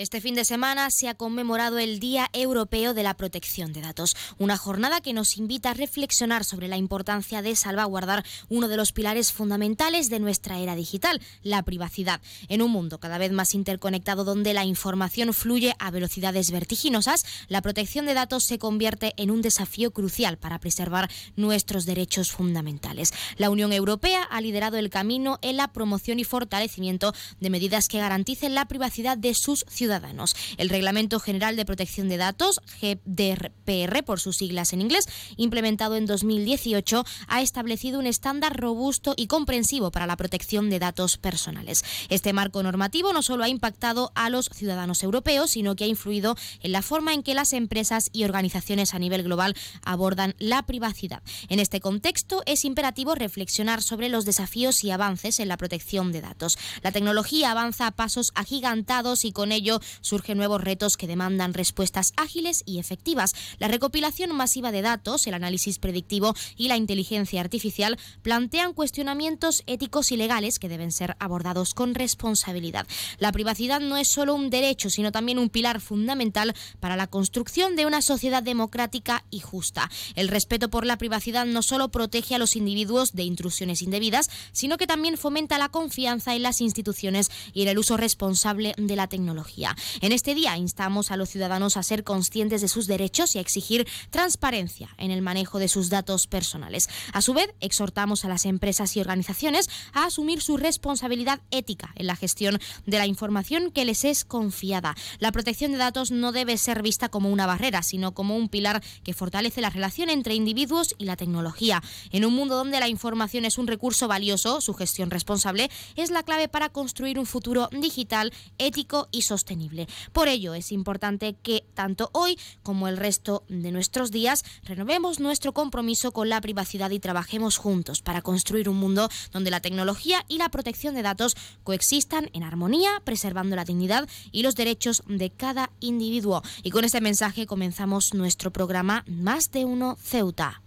Este fin de semana se ha conmemorado el Día Europeo de la Protección de Datos, una jornada que nos invita a reflexionar sobre la importancia de salvaguardar uno de los pilares fundamentales de nuestra era digital, la privacidad. En un mundo cada vez más interconectado donde la información fluye a velocidades vertiginosas, la protección de datos se convierte en un desafío crucial para preservar nuestros derechos fundamentales. La Unión Europea ha liderado el camino en la promoción y fortalecimiento de medidas que garanticen la privacidad de sus ciudadanos el Reglamento General de Protección de Datos, GDPR por sus siglas en inglés, implementado en 2018, ha establecido un estándar robusto y comprensivo para la protección de datos personales. Este marco normativo no solo ha impactado a los ciudadanos europeos, sino que ha influido en la forma en que las empresas y organizaciones a nivel global abordan la privacidad. En este contexto, es imperativo reflexionar sobre los desafíos y avances en la protección de datos. La tecnología avanza a pasos agigantados y con ello surgen nuevos retos que demandan respuestas ágiles y efectivas. La recopilación masiva de datos, el análisis predictivo y la inteligencia artificial plantean cuestionamientos éticos y legales que deben ser abordados con responsabilidad. La privacidad no es solo un derecho, sino también un pilar fundamental para la construcción de una sociedad democrática y justa. El respeto por la privacidad no solo protege a los individuos de intrusiones indebidas, sino que también fomenta la confianza en las instituciones y en el uso responsable de la tecnología. En este día instamos a los ciudadanos a ser conscientes de sus derechos y a exigir transparencia en el manejo de sus datos personales. A su vez, exhortamos a las empresas y organizaciones a asumir su responsabilidad ética en la gestión de la información que les es confiada. La protección de datos no debe ser vista como una barrera, sino como un pilar que fortalece la relación entre individuos y la tecnología. En un mundo donde la información es un recurso valioso, su gestión responsable es la clave para construir un futuro digital, ético y sostenible. Por ello es importante que tanto hoy como el resto de nuestros días renovemos nuestro compromiso con la privacidad y trabajemos juntos para construir un mundo donde la tecnología y la protección de datos coexistan en armonía, preservando la dignidad y los derechos de cada individuo. Y con este mensaje comenzamos nuestro programa Más de uno Ceuta.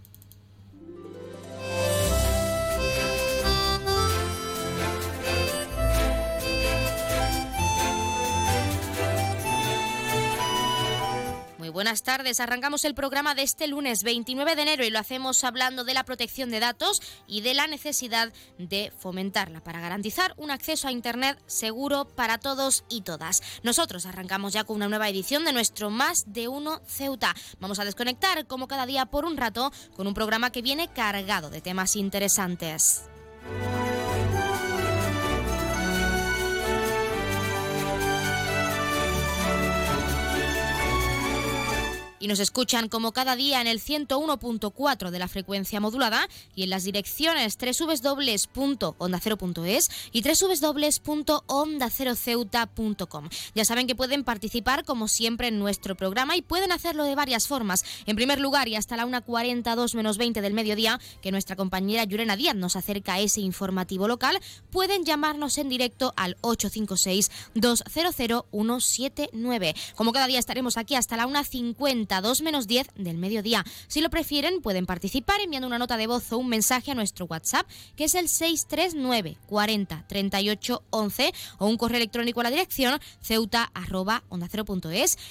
Buenas tardes. Arrancamos el programa de este lunes 29 de enero y lo hacemos hablando de la protección de datos y de la necesidad de fomentarla para garantizar un acceso a Internet seguro para todos y todas. Nosotros arrancamos ya con una nueva edición de nuestro Más de Uno Ceuta. Vamos a desconectar como cada día por un rato con un programa que viene cargado de temas interesantes. Y nos escuchan como cada día en el 101.4 de la frecuencia modulada y en las direcciones www.ondacero.es y www.ondaceroceuta.com. Ya saben que pueden participar como siempre en nuestro programa y pueden hacerlo de varias formas. En primer lugar y hasta la 1.42 menos 20 del mediodía, que nuestra compañera Yurena Díaz nos acerca a ese informativo local, pueden llamarnos en directo al 856 200 179. Como cada día estaremos aquí hasta la 1.50 2 menos 10 del mediodía. Si lo prefieren, pueden participar enviando una nota de voz o un mensaje a nuestro WhatsApp, que es el 639 40 38 11, o un correo electrónico a la dirección ceuta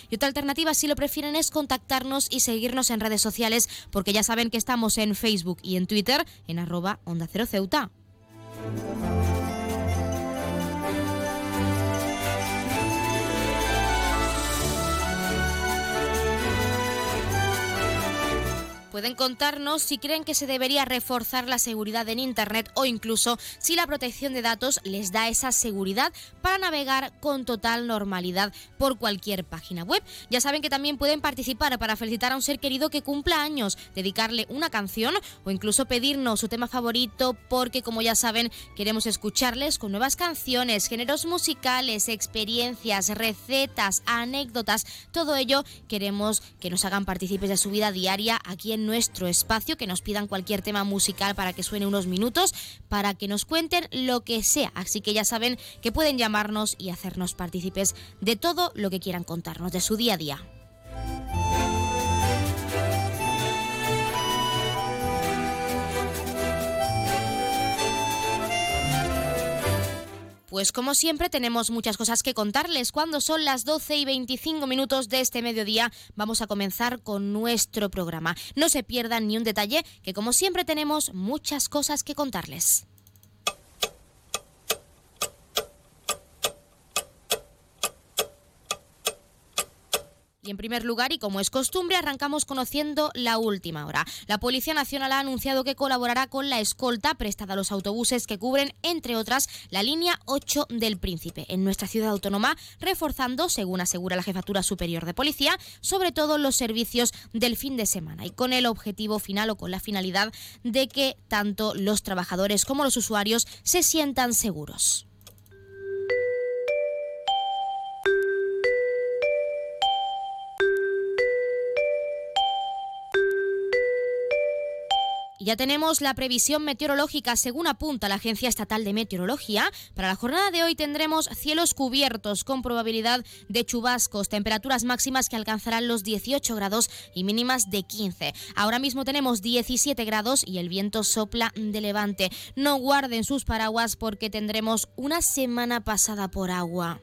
Y otra alternativa, si lo prefieren, es contactarnos y seguirnos en redes sociales, porque ya saben que estamos en Facebook y en Twitter en arroba onda cero ceuta. Pueden contarnos si creen que se debería reforzar la seguridad en Internet o incluso si la protección de datos les da esa seguridad para navegar con total normalidad por cualquier página web. Ya saben que también pueden participar para felicitar a un ser querido que cumpla años, dedicarle una canción o incluso pedirnos su tema favorito porque como ya saben queremos escucharles con nuevas canciones, géneros musicales, experiencias, recetas, anécdotas, todo ello queremos que nos hagan partícipes de su vida diaria aquí en nuestro espacio, que nos pidan cualquier tema musical para que suene unos minutos, para que nos cuenten lo que sea. Así que ya saben que pueden llamarnos y hacernos partícipes de todo lo que quieran contarnos de su día a día. Pues como siempre tenemos muchas cosas que contarles. Cuando son las 12 y 25 minutos de este mediodía vamos a comenzar con nuestro programa. No se pierdan ni un detalle, que como siempre tenemos muchas cosas que contarles. Y en primer lugar, y como es costumbre, arrancamos conociendo la última hora. La Policía Nacional ha anunciado que colaborará con la escolta prestada a los autobuses que cubren, entre otras, la línea 8 del Príncipe en nuestra ciudad autónoma, reforzando, según asegura la Jefatura Superior de Policía, sobre todo los servicios del fin de semana y con el objetivo final o con la finalidad de que tanto los trabajadores como los usuarios se sientan seguros. Ya tenemos la previsión meteorológica según apunta la Agencia Estatal de Meteorología. Para la jornada de hoy tendremos cielos cubiertos con probabilidad de chubascos, temperaturas máximas que alcanzarán los 18 grados y mínimas de 15. Ahora mismo tenemos 17 grados y el viento sopla de levante. No guarden sus paraguas porque tendremos una semana pasada por agua.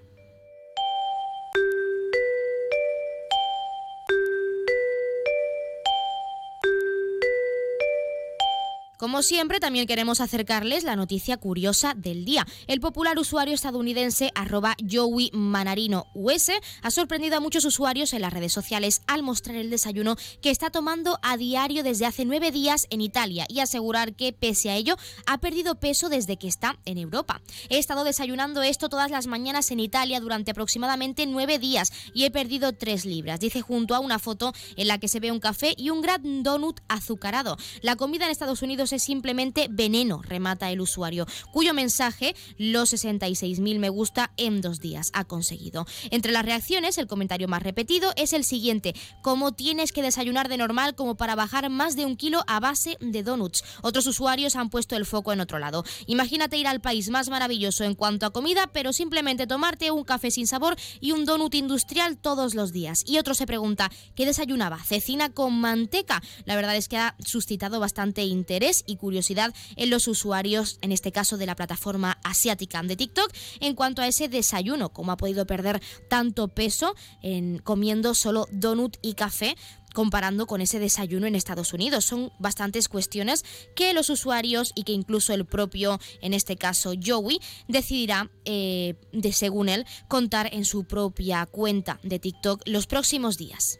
Como siempre, también queremos acercarles la noticia curiosa del día. El popular usuario estadounidense arroba Joey Manarino US ha sorprendido a muchos usuarios en las redes sociales al mostrar el desayuno que está tomando a diario desde hace nueve días en Italia y asegurar que, pese a ello, ha perdido peso desde que está en Europa. He estado desayunando esto todas las mañanas en Italia durante aproximadamente nueve días y he perdido tres libras, dice junto a una foto en la que se ve un café y un gran donut azucarado. La comida en Estados Unidos es simplemente veneno, remata el usuario, cuyo mensaje los 66.000 me gusta en dos días ha conseguido. Entre las reacciones, el comentario más repetido es el siguiente, ¿cómo tienes que desayunar de normal como para bajar más de un kilo a base de donuts? Otros usuarios han puesto el foco en otro lado. Imagínate ir al país más maravilloso en cuanto a comida, pero simplemente tomarte un café sin sabor y un donut industrial todos los días. Y otro se pregunta, ¿qué desayunaba? ¿Cecina con manteca? La verdad es que ha suscitado bastante interés y curiosidad en los usuarios, en este caso de la plataforma asiática de TikTok, en cuanto a ese desayuno, cómo ha podido perder tanto peso en comiendo solo donut y café comparando con ese desayuno en Estados Unidos. Son bastantes cuestiones que los usuarios y que incluso el propio, en este caso Joey, decidirá, eh, de según él, contar en su propia cuenta de TikTok los próximos días.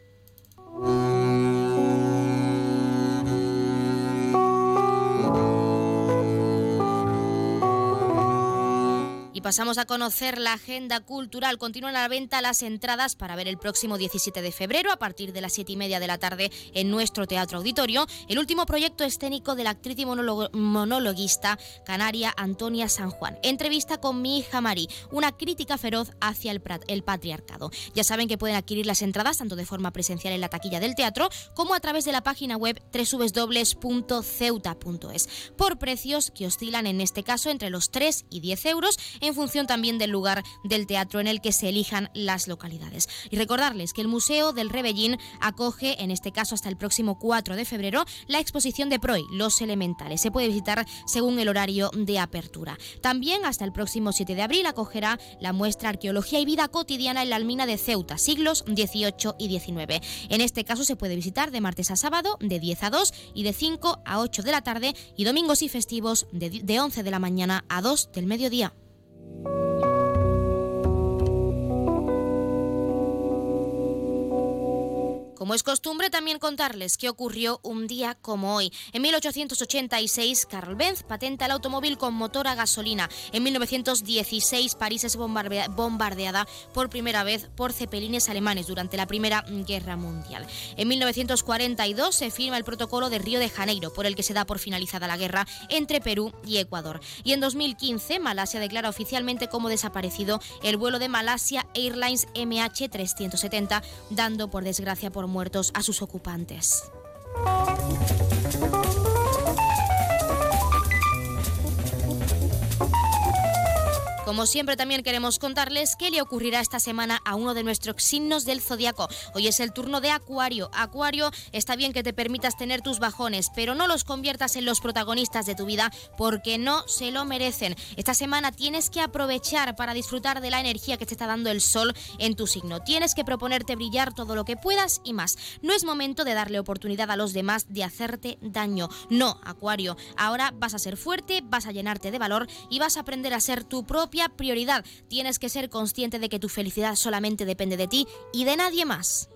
Pasamos a conocer la agenda cultural. Continúan a la venta las entradas para ver el próximo 17 de febrero a partir de las 7 y media de la tarde en nuestro Teatro Auditorio el último proyecto escénico de la actriz y monologuista canaria Antonia San Juan. Entrevista con mi hija Mari, una crítica feroz hacia el, patriarcado. Ya saben que pueden adquirir las entradas tanto de forma presencial en la taquilla del teatro como a través de la página web www.ceuta.es por precios que oscilan en este caso entre los 3 y 10 euros en función también del lugar del teatro en el que se elijan las localidades. Y recordarles que el Museo del Rebellín acoge, en este caso hasta el próximo 4 de febrero, la exposición de Proy, Los Elementales. Se puede visitar según el horario de apertura. También hasta el próximo 7 de abril acogerá la muestra Arqueología y Vida Cotidiana en la Almina de Ceuta, siglos XVIII y XIX. En este caso se puede visitar de martes a sábado de 10 a 2 y de 5 a 8 de la tarde y domingos y festivos de, de 11 de la mañana a 2 del mediodía. Thank you. Como es costumbre también contarles qué ocurrió un día como hoy. En 1886, Carl Benz patenta el automóvil con motor a gasolina. En 1916, París es bombardeada por primera vez por cepelines alemanes durante la Primera Guerra Mundial. En 1942 se firma el protocolo de Río de Janeiro, por el que se da por finalizada la guerra entre Perú y Ecuador. Y en 2015, Malasia declara oficialmente como desaparecido el vuelo de Malasia Airlines MH370, dando por desgracia por muertos a sus ocupantes. Como siempre también queremos contarles qué le ocurrirá esta semana a uno de nuestros signos del zodiaco. Hoy es el turno de Acuario. Acuario, está bien que te permitas tener tus bajones, pero no los conviertas en los protagonistas de tu vida porque no se lo merecen. Esta semana tienes que aprovechar para disfrutar de la energía que te está dando el sol en tu signo. Tienes que proponerte brillar todo lo que puedas y más. No es momento de darle oportunidad a los demás de hacerte daño. No, Acuario. Ahora vas a ser fuerte, vas a llenarte de valor y vas a aprender a ser tu propia prioridad. Tienes que ser consciente de que tu felicidad solamente depende de ti y de nadie más.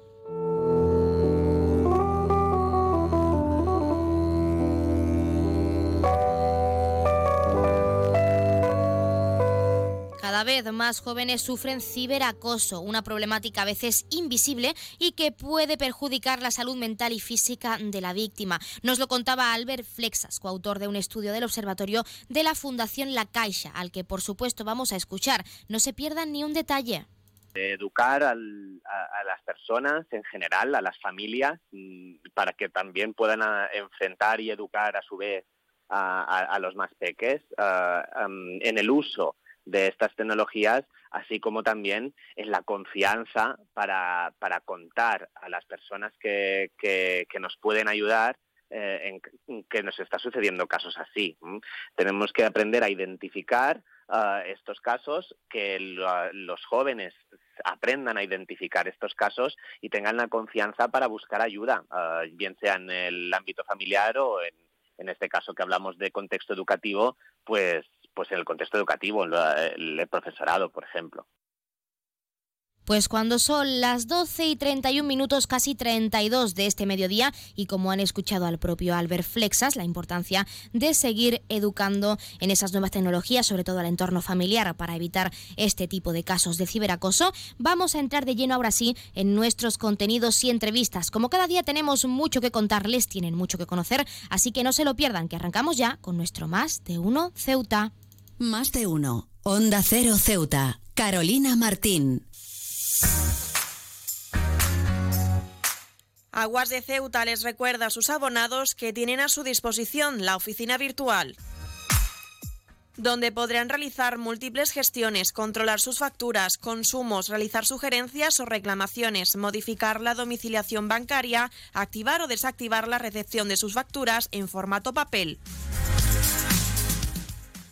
Cada vez más jóvenes sufren ciberacoso, una problemática a veces invisible y que puede perjudicar la salud mental y física de la víctima. Nos lo contaba Albert Flexas, coautor de un estudio del Observatorio de la Fundación La Caixa, al que por supuesto vamos a escuchar. No se pierdan ni un detalle educar a, las personas en general, a las familias, mm, para que también puedan ah, enfrentar y educar a su vez a, los más peques ah, en el uso de estas tecnologías, así como también en la confianza para, para contar a las personas que, que, nos pueden ayudar eh, en que nos está sucediendo casos así. Tenemos que aprender a identificar ah, estos casos, que los jóvenes aprendan a identificar estos casos y tengan la confianza para buscar ayuda, ah, bien sea en el ámbito familiar o en, en este caso que hablamos de contexto educativo, pues pues en el contexto educativo, el profesorado, por ejemplo. Pues cuando son las 12 y 31 minutos, casi 32 de este mediodía, y como han escuchado al propio Albert Flexas, la importancia de seguir educando en esas nuevas tecnologías, sobre todo al entorno familiar, para evitar este tipo de casos de ciberacoso, vamos a entrar de lleno ahora sí en nuestros contenidos y entrevistas. Como cada día tenemos mucho que contarles, tienen mucho que conocer, así que no se lo pierdan, que arrancamos ya con nuestro Más de Uno Ceuta. Más de Uno, Onda Cero Ceuta, Carolina Martín. Aguas de Ceuta les recuerda a sus abonados que tienen a su disposición la oficina virtual donde podrán realizar múltiples gestiones, controlar sus facturas, consumos, realizar sugerencias o reclamaciones, modificar la domiciliación bancaria, activar o desactivar la recepción de sus facturas en formato papel.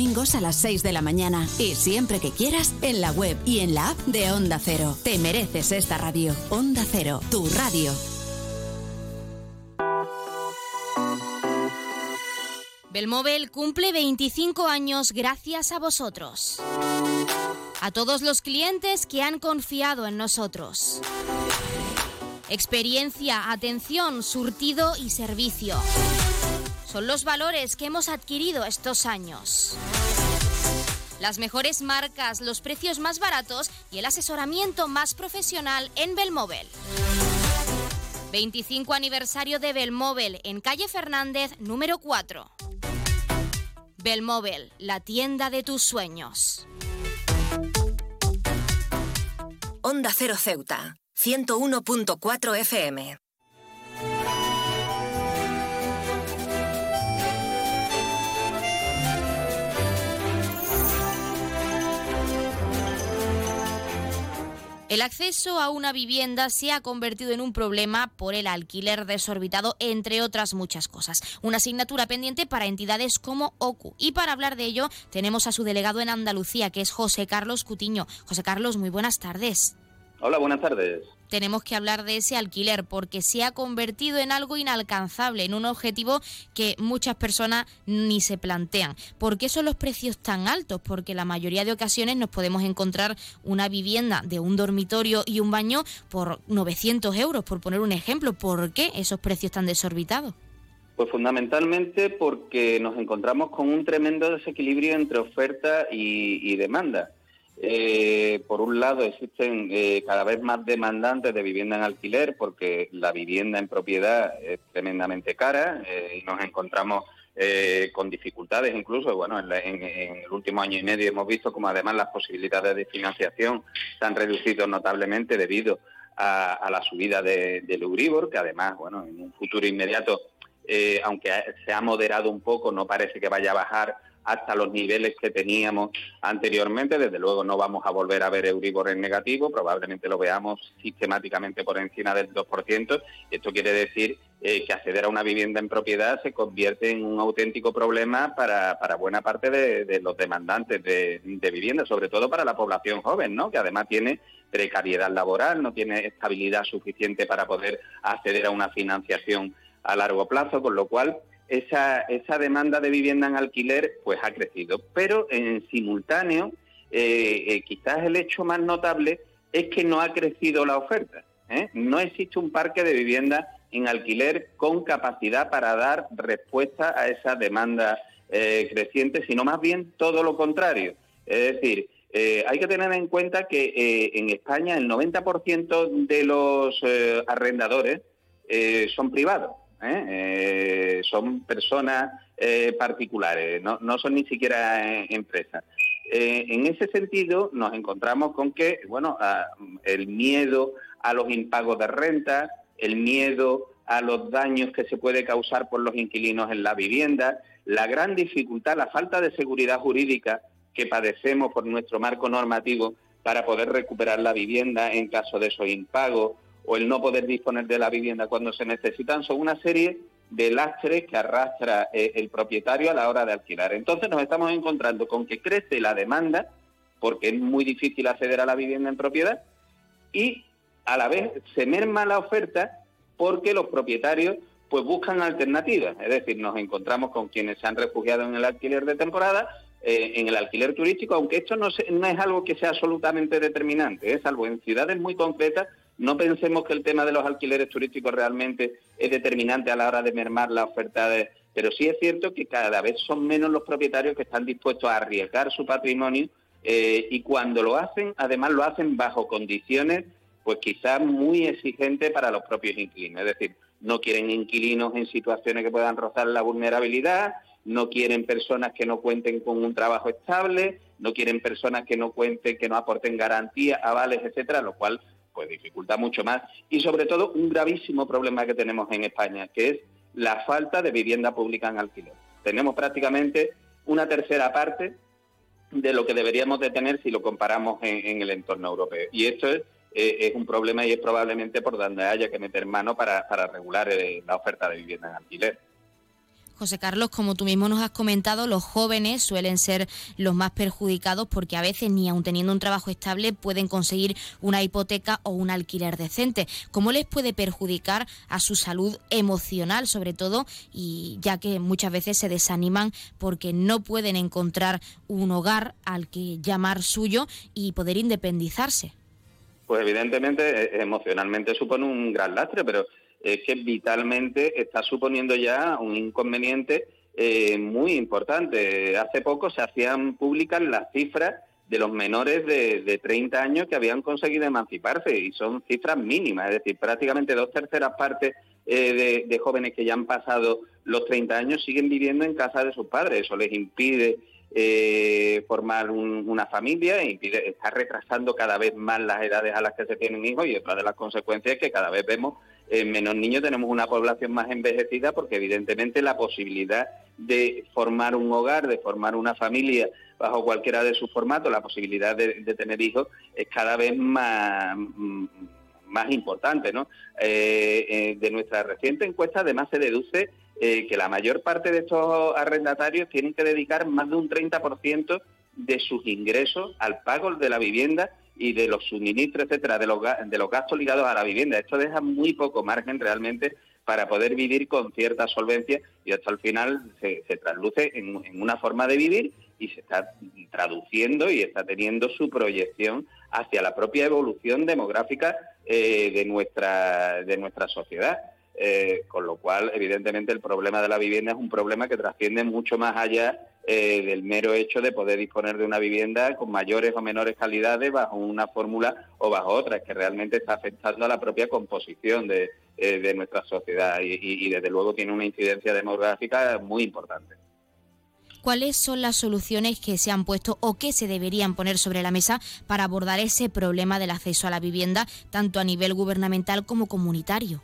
a las 6 de la mañana y siempre que quieras en la web y en la app de Onda Cero. Te mereces esta radio. Onda Cero, tu radio. Belmóvil cumple 25 años gracias a vosotros. A todos los clientes que han confiado en nosotros. Experiencia, atención, surtido y servicio. Son los valores que hemos adquirido estos años. Las mejores marcas, los precios más baratos y el asesoramiento más profesional en Belmóvel. 25 aniversario de Belmóvel en calle Fernández número 4. Belmóvel, la tienda de tus sueños. Onda Cero Ceuta, 101.4 FM. El acceso a una vivienda se ha convertido en un problema por el alquiler desorbitado, entre otras muchas cosas. Una asignatura pendiente para entidades como OCU. Y para hablar de ello, tenemos a su delegado en Andalucía, que es José Carlos Cutiño. José Carlos, muy buenas tardes. Hola, buenas tardes tenemos que hablar de ese alquiler porque se ha convertido en algo inalcanzable, en un objetivo que muchas personas ni se plantean. ¿Por qué son los precios tan altos? Porque la mayoría de ocasiones nos podemos encontrar una vivienda de un dormitorio y un baño por 900 euros, por poner un ejemplo. ¿Por qué esos precios tan desorbitados? Pues fundamentalmente porque nos encontramos con un tremendo desequilibrio entre oferta y, y demanda. Eh, por un lado, existen eh, cada vez más demandantes de vivienda en alquiler porque la vivienda en propiedad es tremendamente cara eh, y nos encontramos con dificultades incluso. Bueno, en, el último año y medio hemos visto como además las posibilidades de financiación se han reducido notablemente debido a, la subida del Euribor, que además, bueno, en un futuro inmediato, aunque se ha moderado un poco, no parece que vaya a bajar hasta los niveles que teníamos anteriormente. Desde luego no vamos a volver a ver Euribor en negativo, probablemente lo veamos sistemáticamente por encima del 2%. Esto quiere decir eh, que acceder a una vivienda en propiedad se convierte en un auténtico problema para, buena parte de, los demandantes de, de, vivienda, sobre todo para la población joven, ¿no? que además tiene precariedad laboral, no tiene estabilidad suficiente para poder acceder a una financiación a largo plazo, con lo cual esa, esa demanda de vivienda en alquiler pues ha crecido. Pero en simultáneo, eh, eh, quizás el hecho más notable es que no ha crecido la oferta. ¿eh? No existe un parque de vivienda en alquiler con capacidad para dar respuesta a esa demanda creciente, sino más bien todo lo contrario. Es decir, hay que tener en cuenta que en España el 90% de los arrendadores son privados. ¿Eh? Eh, son personas eh, particulares, no, son ni siquiera empresas. en ese sentido, nos encontramos con que, bueno, el miedo a los impagos de renta, el miedo a los daños que se puede causar por los inquilinos en la vivienda, la gran dificultad, la falta de seguridad jurídica que padecemos por nuestro marco normativo para poder recuperar la vivienda en caso de esos impagos, o el no poder disponer de la vivienda cuando se necesitan, son una serie de lastres que arrastra eh, el propietario a la hora de alquilar. Entonces nos estamos encontrando con que crece la demanda, porque es muy difícil acceder a la vivienda en propiedad, y a la vez se merma la oferta porque los propietarios pues buscan alternativas. Es decir, nos encontramos con quienes se han refugiado en el alquiler de temporada, eh, en el alquiler turístico, aunque esto no, no es algo que sea absolutamente determinante, es algo en ciudades muy concretas no pensemos que el tema de los alquileres turísticos realmente es determinante a la hora de mermar la oferta de... Pero sí es cierto que cada vez son menos los propietarios que están dispuestos a arriesgar su patrimonio eh, y cuando lo hacen, además lo hacen bajo condiciones pues quizás muy exigentes para los propios inquilinos. Es decir, no quieren inquilinos en situaciones que puedan rozar la vulnerabilidad, no quieren personas que no cuenten con un trabajo estable, no quieren personas que no cuenten, que no aporten garantías, avales, etcétera, lo cual pues dificulta mucho más. Y sobre todo un gravísimo problema que tenemos en España, que es la falta de vivienda pública en alquiler. Tenemos prácticamente una tercera parte de lo que deberíamos de tener si lo comparamos en, el entorno europeo. Y esto es, eh, es, un problema y es probablemente por donde haya que meter mano para, regular eh, la oferta de vivienda en alquiler. José Carlos, como tú mismo nos has comentado, los jóvenes suelen ser los más perjudicados porque a veces ni aun teniendo un trabajo estable pueden conseguir una hipoteca o un alquiler decente. ¿Cómo les puede perjudicar a su salud emocional, sobre todo, y ya que muchas veces se desaniman porque no pueden encontrar un hogar al que llamar suyo y poder independizarse? Pues evidentemente eh, emocionalmente supone un gran lastre, pero es que vitalmente está suponiendo ya un inconveniente eh, muy importante. Hace poco se hacían públicas las cifras de los menores de, de 30 años que habían conseguido emanciparse y son cifras mínimas, es decir, prácticamente dos terceras partes eh, de, jóvenes que ya han pasado los 30 años siguen viviendo en casa de sus padres. Eso les impide eh, formar una familia, impide, está retrasando cada vez más las edades a las que se tienen hijos y otra de las consecuencias es que cada vez vemos en menos niños, tenemos una población más envejecida porque evidentemente la posibilidad de formar un hogar, de formar una familia bajo cualquiera de sus formatos, la posibilidad de, tener hijos es cada vez más más importante. Eh, eh, de nuestra reciente encuesta, además, se deduce eh, que la mayor parte de estos arrendatarios tienen que dedicar más de un 30% de sus ingresos al pago de la vivienda y de los suministros, etcétera, de los, de los gastos ligados a la vivienda. Esto deja muy poco margen realmente para poder vivir con cierta solvencia y esto al final se, se trasluce en, en, una forma de vivir y se está traduciendo y está teniendo su proyección hacia la propia evolución demográfica eh, de, nuestra, de nuestra sociedad. Eh, con lo cual, evidentemente, el problema de la vivienda es un problema que trasciende mucho más allá eh, del mero hecho de poder disponer de una vivienda con mayores o menores calidades bajo una fórmula o bajo otra, es que realmente está afectando a la propia composición de, de nuestra sociedad y, y, desde luego, tiene una incidencia demográfica muy importante. ¿Cuáles son las soluciones que se han puesto o que se deberían poner sobre la mesa para abordar ese problema del acceso a la vivienda, tanto a nivel gubernamental como comunitario?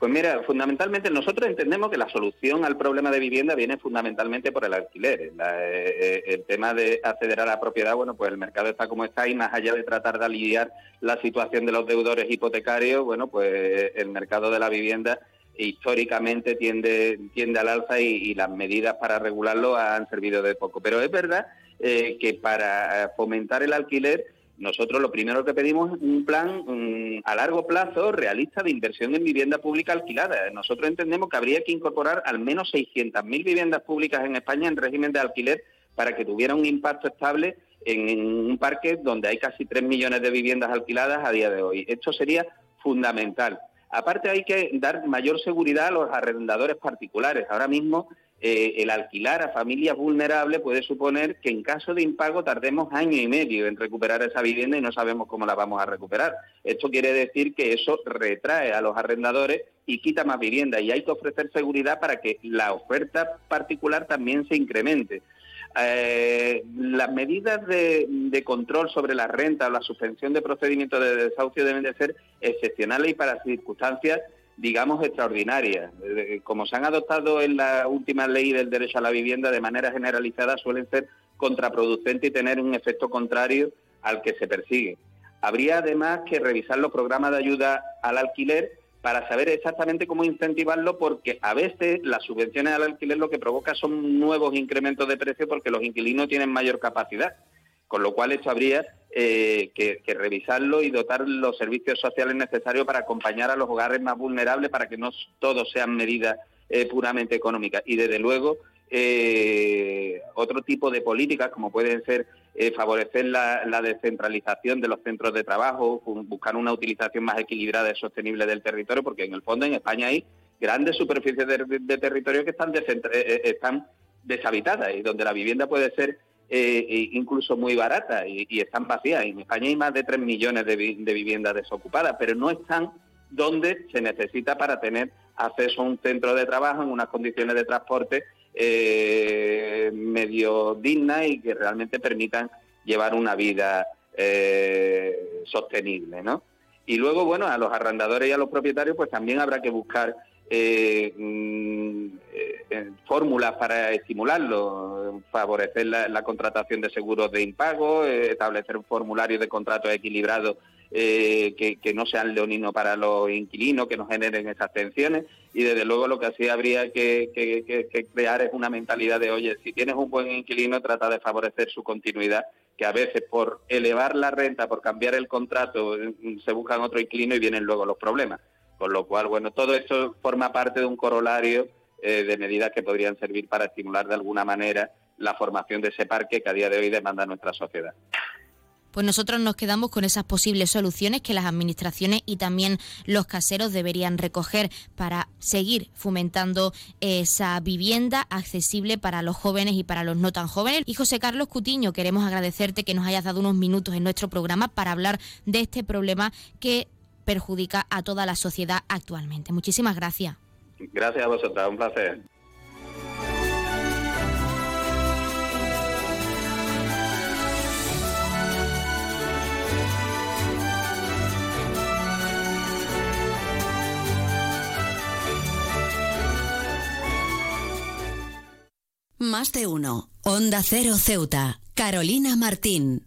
Pues mira, fundamentalmente nosotros entendemos que la solución al problema de vivienda viene fundamentalmente por el alquiler. La, eh, el tema de acceder a la propiedad, bueno, pues el mercado está como está y más allá de tratar de aliviar la situación de los deudores hipotecarios, bueno, pues el mercado de la vivienda históricamente tiende, tiende al alza y, las medidas para regularlo han servido de poco. Pero es verdad eh, que para fomentar el alquiler, nosotros lo primero que pedimos es un plan a largo plazo realista de inversión en vivienda pública alquilada. Nosotros entendemos que habría que incorporar al menos 600.000 viviendas públicas en España en régimen de alquiler para que tuviera un impacto estable en un parque donde hay casi 3 millones de viviendas alquiladas a día de hoy. Esto sería fundamental. Aparte hay que dar mayor seguridad a los arrendadores particulares. Ahora mismo eh, el alquilar a familias vulnerables puede suponer que en caso de impago tardemos año y medio en recuperar esa vivienda y no sabemos cómo la vamos a recuperar. Esto quiere decir que eso retrae a los arrendadores y quita más vivienda y hay que ofrecer seguridad para que la oferta particular también se incremente. Eh, las medidas de, control sobre la renta o la suspensión de procedimientos de desahucio deben de ser excepcionales y para circunstancias, digamos, extraordinarias. Como se han adoptado en la última ley del derecho a la vivienda de manera generalizada, suelen ser contraproducentes y tener un efecto contrario al que se persigue. Habría además que revisar los programas de ayuda al alquiler para saber exactamente cómo incentivarlo, porque a veces las subvenciones al alquiler lo que provoca son nuevos incrementos de precio porque los inquilinos tienen mayor capacidad, con lo cual esto habría eh, que, revisarlo y dotar los servicios sociales necesarios para acompañar a los hogares más vulnerables para que no todos sean medidas eh, puramente económicas. Y desde luego eh, otro tipo de políticas, como pueden ser eh, favorecer la, descentralización de los centros de trabajo, buscar una utilización más equilibrada y sostenible del territorio, porque en el fondo en España hay grandes superficies de, territorio que están, eh, están deshabitadas y donde la vivienda puede ser incluso muy barata y, están vacías. En España hay más de 3 millones de, de viviendas desocupadas, pero no están donde se necesita para tener acceso a un centro de trabajo en unas condiciones de transporte eh, medio dignas y que realmente permitan llevar una vida eh, sostenible, ¿no? Y luego, bueno, a los arrendadores y a los propietarios, pues también habrá que buscar eh, mm, eh, fórmulas para estimularlo, favorecer la, contratación de seguros de impago, establecer formularios de contratos equilibrados eh, que, no sean leoninos para los inquilinos, que no generen esas tensiones. Y desde luego lo que así habría que, crear es una mentalidad de, oye, si tienes un buen inquilino, trata de favorecer su continuidad, que a veces por elevar la renta, por cambiar el contrato, mm, se buscan otro inquilino y vienen luego los problemas. Con lo cual, bueno, todo esto forma parte de un corolario eh, de medidas que podrían servir para estimular de alguna manera la formación de ese parque que a día de hoy demanda nuestra sociedad. Pues nosotros nos quedamos con esas posibles soluciones que las administraciones y también los caseros deberían recoger para seguir fomentando esa vivienda accesible para los jóvenes y para los no tan jóvenes. Y José Carlos Cutiño, queremos agradecerte que nos hayas dado unos minutos en nuestro programa para hablar de este problema que perjudica a toda la sociedad actualmente. Muchísimas gracias. Gracias a vosotras, un placer. Más de uno. Onda Cero Ceuta. Carolina Martín.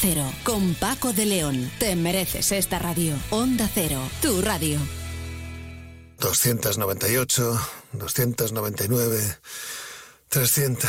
Cero, con Paco de León. Te mereces esta radio. Onda Cero, tu radio. 298, 299, 300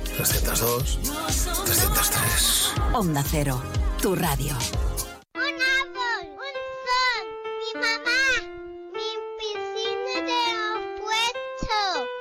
302, 303. Onda Cero, tu radio.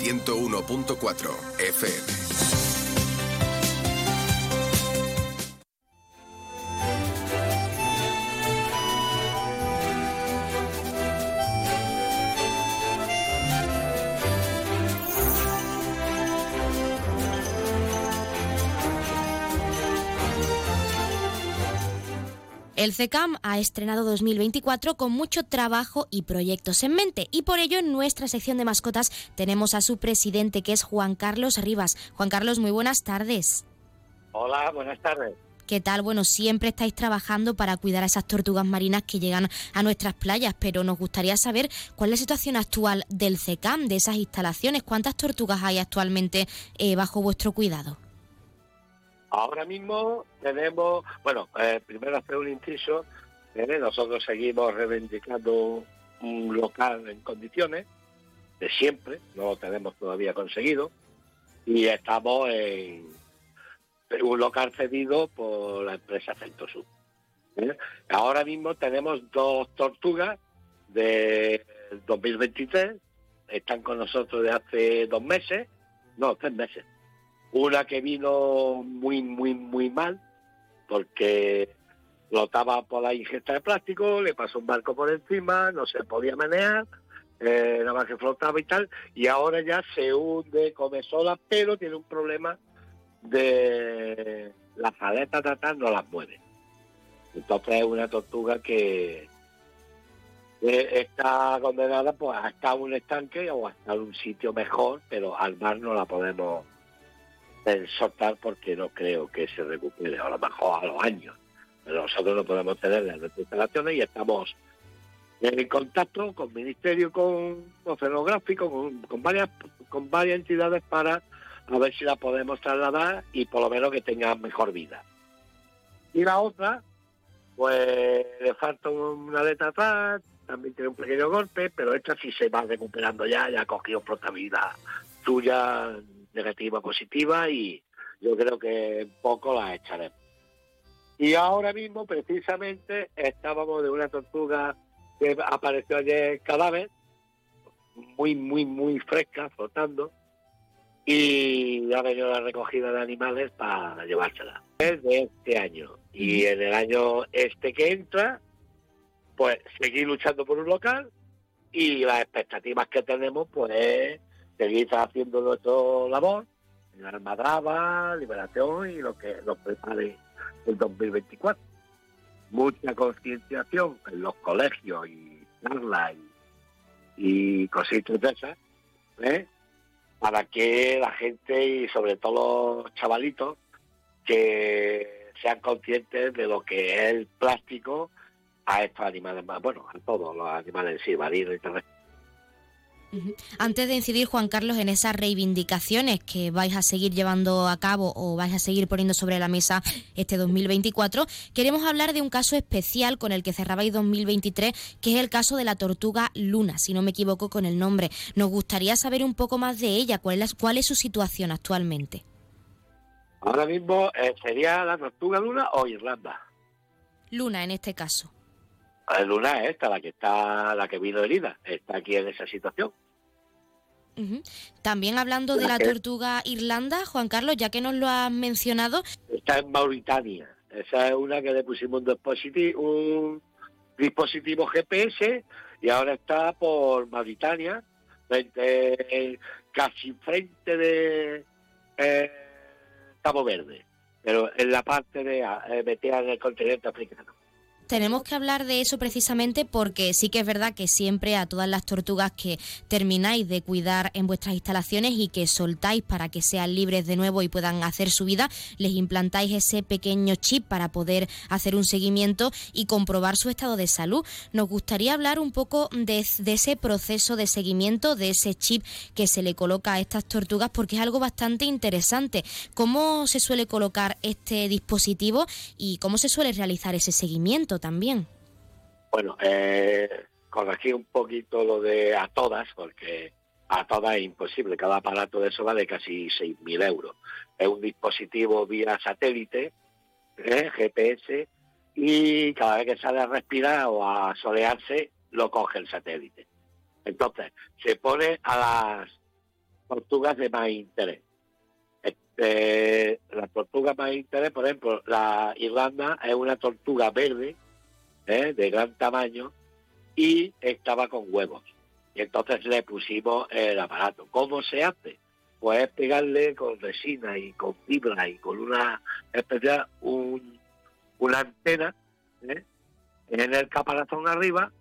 101.4 FM. El CECAM ha estrenado 2024 con mucho trabajo y proyectos en mente y por ello en nuestra sección de mascotas tenemos a su presidente que es Juan Carlos Rivas. Juan Carlos, muy buenas tardes. Hola, buenas tardes. ¿Qué tal? Bueno, siempre estáis trabajando para cuidar a esas tortugas marinas que llegan a nuestras playas, pero nos gustaría saber cuál es la situación actual del CECAM, de esas instalaciones. ¿Cuántas tortugas hay actualmente eh, bajo vuestro cuidado? Ahora mismo tenemos, bueno, eh, primero hacer un inciso, ¿eh? nosotros seguimos reivindicando un local en condiciones de siempre, no lo tenemos todavía conseguido, y estamos en un local cedido por la empresa Centosur. ¿eh? Ahora mismo tenemos dos tortugas de 2023, están con nosotros de hace dos meses, no, tres meses. Una que vino muy, muy, muy mal, porque flotaba por la ingesta de plástico, le pasó un barco por encima, no se podía manejar, eh, nada más que flotaba y tal, y ahora ya se hunde, come sola, pero tiene un problema de las aletas de atrás no las mueve. Entonces es una tortuga que, está condenada pues, a estar en un estanque o a estar en un sitio mejor, pero al mar no la podemos soltar porque no creo que se recupere, a lo mejor a los años. Pero nosotros no podemos en nuestras instalaciones y estamos en contacto con Ministerio, con Oceanográfico, con, varias con varias entidades para a ver si la podemos trasladar y por lo menos que tenga mejor vida. Y la otra, pues le falta una letra atrás, también tiene un pequeño golpe, pero esta sí se va recuperando ya, ya ha cogido flotabilidad suya, negativa, positiva, y yo creo que poco la echaremos. Y ahora mismo, precisamente, estábamos de una tortuga que apareció ayer cadáver, muy, muy, muy fresca, flotando, y ha venido la recogida de animales para llevársela. Es de este año. Y en el año este que entra, pues seguir luchando por un local y las expectativas que tenemos, pues es seguir haciendo nuestra labor en Almadraba, Liberación y lo que nos prepare el 2024. Mucha concienciación en los colegios y charlas y, y cositas de esas, ¿eh? para que la gente y sobre todo los chavalitos que sean conscientes de lo que es el plástico a estos animales bueno, a todos los animales en sí, marinos y terrestres. Antes de incidir, Juan Carlos, en esas reivindicaciones que vais a seguir llevando a cabo o vais a seguir poniendo sobre la mesa este 2024, queremos hablar de un caso especial con el que cerrabais 2023, que es el caso de la tortuga Luna, si no me equivoco con el nombre. Nos gustaría saber un poco más de ella, cuál es, cuál es su situación actualmente. Ahora mismo eh, sería la tortuga luna o Irlanda. Luna, en este caso. La luna es esta, la que está, la que vino herida, está aquí en esa situación. También hablando de la tortuga Irlanda, Juan Carlos, ya que nos lo has mencionado, Está en Mauritania. Esa es una que le pusimos un dispositivo, un dispositivo GPS y ahora está por Mauritania, frente, casi frente de eh, Cabo Verde, pero en la parte de eh, metida en el continente africano. Tenemos que hablar de eso precisamente porque sí que es verdad que siempre a todas las tortugas que termináis de cuidar en vuestras instalaciones y que soltáis para que sean libres de nuevo y puedan hacer su vida, les implantáis ese pequeño chip para poder hacer un seguimiento y comprobar su estado de salud. Nos gustaría hablar un poco de, ese proceso de seguimiento, de ese chip que se le coloca a estas tortugas porque es algo bastante interesante. ¿Cómo se suele colocar este dispositivo y cómo se suele realizar ese seguimiento también? Bueno, eh, corregí un poquito lo de a todas, porque a todas es imposible. Cada aparato de eso vale casi 6.000 euros. Es un dispositivo vía satélite, ¿eh? GPS, y cada vez que sale a respirar o a solearse, lo coge el satélite. Entonces, se pone a las tortugas de más interés. Este, la tortuga más interés, por ejemplo, la Irlanda es una tortuga verde, ¿eh? de gran tamaño, y estaba con huevos. Y entonces le pusimos el aparato. ¿Cómo se hace? Pues es pegarle con resina y con fibra y con una especial un, una antena ¿eh? en el caparazón arriba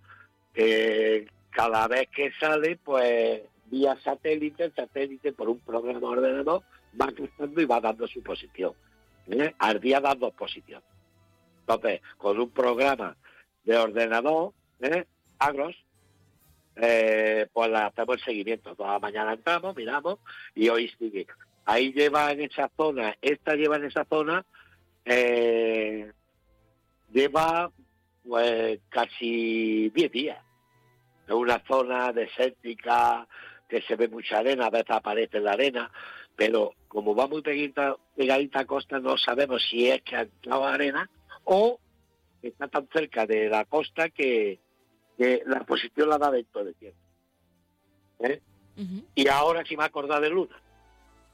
que cada vez que sale, pues vía satélite, el satélite por un programa de ordenador va cruzando y va dando su posición. ¿eh? Al día dan dos posiciones. Entonces, con un programa de ordenador, ¿eh? Agros, eh, pues la hacemos el seguimiento. Toda la mañana entramos, miramos y hoy sigue. Ahí lleva en esa zona, esta lleva en esa zona, eh, lleva pues casi 10 días. Es una zona desértica que se ve mucha arena, a veces aparece la arena, pero como va muy pegadita, pegadita a costa, no sabemos si es que ha entrado arena o está tan cerca de la costa que, que la posición la da dentro de tiempo. ¿Eh? Y ahora sí me acordado de Luna.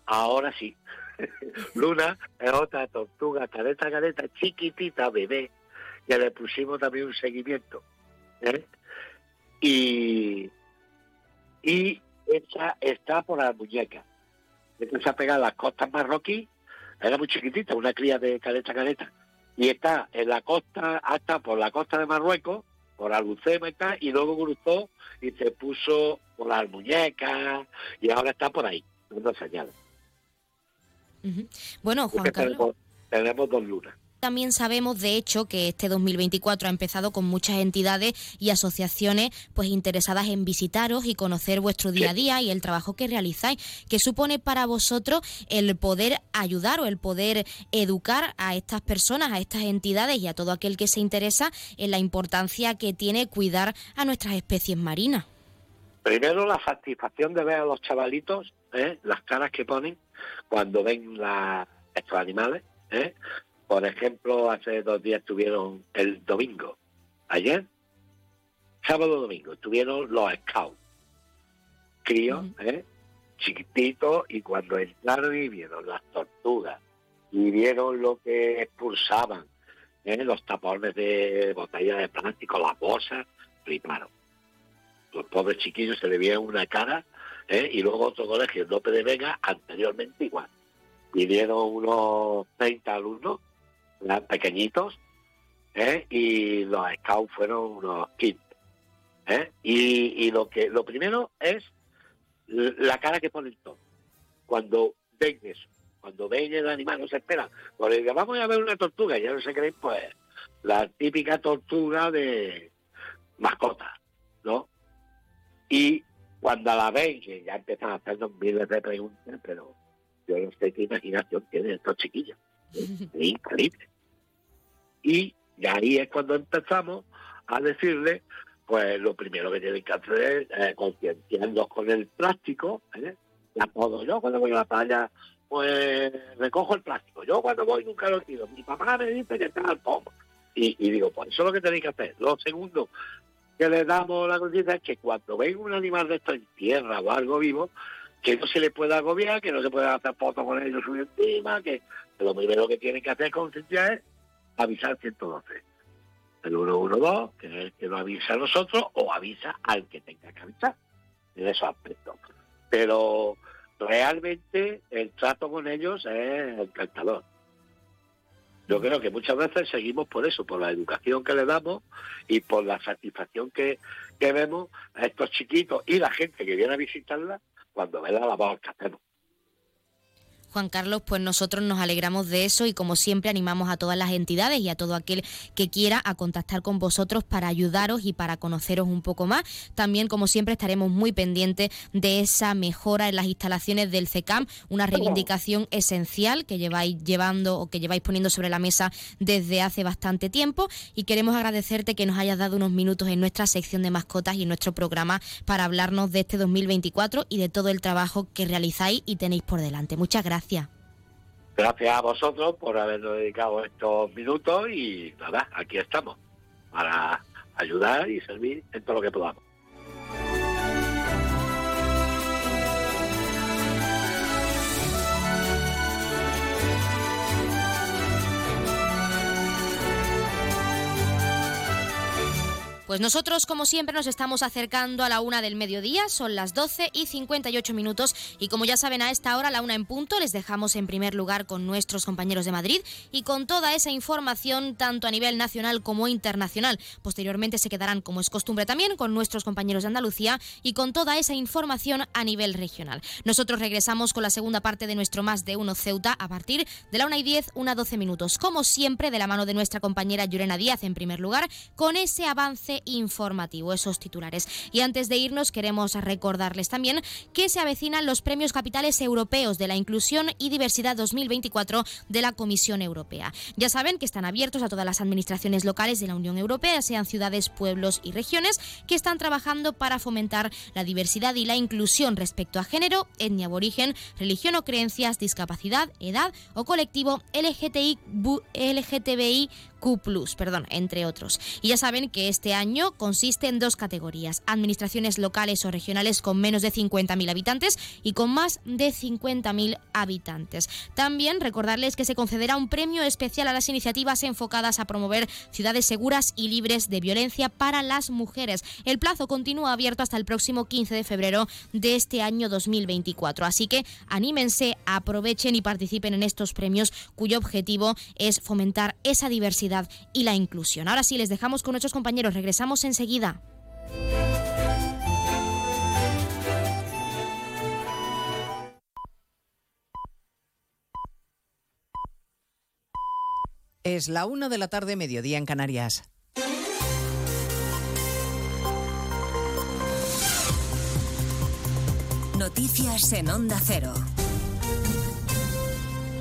Ahora sí. Luna es otra tortuga, careta, careta, chiquitita, bebé, que le pusimos también un seguimiento. ¿eh? Y, y esa está por la muñeca. Esta se ha pegado a las costas marroquí, era muy chiquitita, una cría de caleta a caleta. Y está en la costa, hasta por la costa de Marruecos, por Albucema y tal, y luego cruzó y se puso por las muñecas, y ahora está por ahí, dando señales. Ujú. Bueno, Juan Carlos. tenemos, tenemos dos lunas. También sabemos, de hecho, que este 2024 ha empezado con muchas entidades y asociaciones pues interesadas en visitaros y conocer vuestro día a día y el trabajo que realizáis. ¿Qué supone para vosotros el poder ayudar o el poder educar a estas personas, a estas entidades y a todo aquel que se interesa en la importancia que tiene cuidar a nuestras especies marinas? Primero, la satisfacción de ver a los chavalitos, ¿eh? las caras que ponen cuando ven la- estos animales. ¿eh? Por ejemplo, hace dos días estuvieron el domingo, ayer, sábado domingo, estuvieron los scouts, críos, ¿eh? chiquititos, y cuando entraron y vieron las tortugas, y vieron lo que expulsaban, ¿eh? los tapones de botella de plástico, las bolsas, fliparon los pobres chiquillos se le veía una cara, ¿eh? y luego otro colegio, Lope de Vega, anteriormente igual. Vinieron unos 30 alumnos, pequeñitos, ¿eh? y los scouts fueron unos 15. ¿eh? Y, lo que lo primero es la cara que ponen todos. Cuando ven eso, cuando ven el animal, no se esperan. Porque vamos a ver una tortuga, ya no se creen, pues, la típica tortuga de mascota, ¿no? Y cuando la ven, que ya empiezan a hacernos miles de preguntas, pero yo no sé qué imaginación tienen estos chiquillos. Es increíble. Y, ahí es cuando empezamos a decirle, pues lo primero que tienen que hacer es eh, concienciarlos con el plástico. ¿eh? La puedo yo cuando voy a la playa, pues recojo el plástico. Yo cuando voy nunca lo tiro. Mi papá me dice que está al pomo. Y, digo, pues eso es lo que tenéis que hacer. Lo segundo que le damos la conciencia es que cuando ven un animal de esto en tierra o algo vivo, que no se le pueda agobiar, que no se pueda hacer fotos con ellos subir encima, que lo primero que tienen que hacer concienciar es avisar 112. El 112, que es el que nos avisa a nosotros, o avisa al que tenga que avisar, en esos aspectos. Pero realmente el trato con ellos es encantador. Yo creo que muchas veces seguimos por eso, por la educación que le damos y por la satisfacción que, que vemos a estos chiquitos y la gente que viene a visitarla cuando ve la labor que hacemos. Juan Carlos, pues nosotros nos alegramos de eso y como siempre animamos a todas las entidades y a todo aquel que quiera a contactar con vosotros para ayudaros y para conoceros un poco más. También, como siempre, estaremos muy pendientes de esa mejora en las instalaciones del CECAM, una reivindicación esencial que lleváis llevando o que lleváis poniendo sobre la mesa desde hace bastante tiempo y queremos agradecerte que nos hayas dado unos minutos en nuestra sección de mascotas y en nuestro programa para hablarnos de este 2024 y de todo el trabajo que realizáis y tenéis por delante. Muchas gracias. Gracias a vosotros por habernos dedicado estos minutos y nada, aquí estamos para ayudar y servir en todo lo que podamos. Pues nosotros, como siempre, nos estamos acercando a la una del mediodía, son las 12 y 58 minutos y como ya saben a esta hora, la una en punto, les dejamos en primer lugar con nuestros compañeros de Madrid y con toda esa información tanto a nivel nacional como internacional. Posteriormente se quedarán, como es costumbre también, con nuestros compañeros de Andalucía y con toda esa información a nivel regional. Nosotros regresamos con la segunda parte de nuestro Más de Uno Ceuta a partir de la una y 10, una 12 minutos. Como siempre, de la mano de nuestra compañera Llorena Díaz en primer lugar, con ese avance informativo, esos titulares. Y antes de irnos, queremos recordarles también que se avecinan los premios capitales europeos de la inclusión y diversidad 2024 de la Comisión Europea. Ya saben que están abiertos a todas las administraciones locales de la Unión Europea, sean ciudades, pueblos y regiones, que están trabajando para fomentar la diversidad y la inclusión respecto a género, etnia aborigen, religión o creencias, discapacidad, edad o colectivo LGTI, bu- LGTBI Q+, perdón, entre otros. Y ya saben que este año consiste en dos categorías, administraciones locales o regionales con menos de 50.000 habitantes y con más de 50.000 habitantes. También recordarles que se concederá un premio especial a las iniciativas enfocadas a promover ciudades seguras y libres de violencia para las mujeres. El plazo continúa abierto hasta el próximo 15 de febrero de este año 2024. Así que anímense, aprovechen y participen en estos premios cuyo objetivo es fomentar esa diversidad y la inclusión. Ahora sí, les dejamos con nuestros compañeros. Regresamos enseguida. Es la una de la tarde, mediodía en Canarias. Noticias en Onda Cero.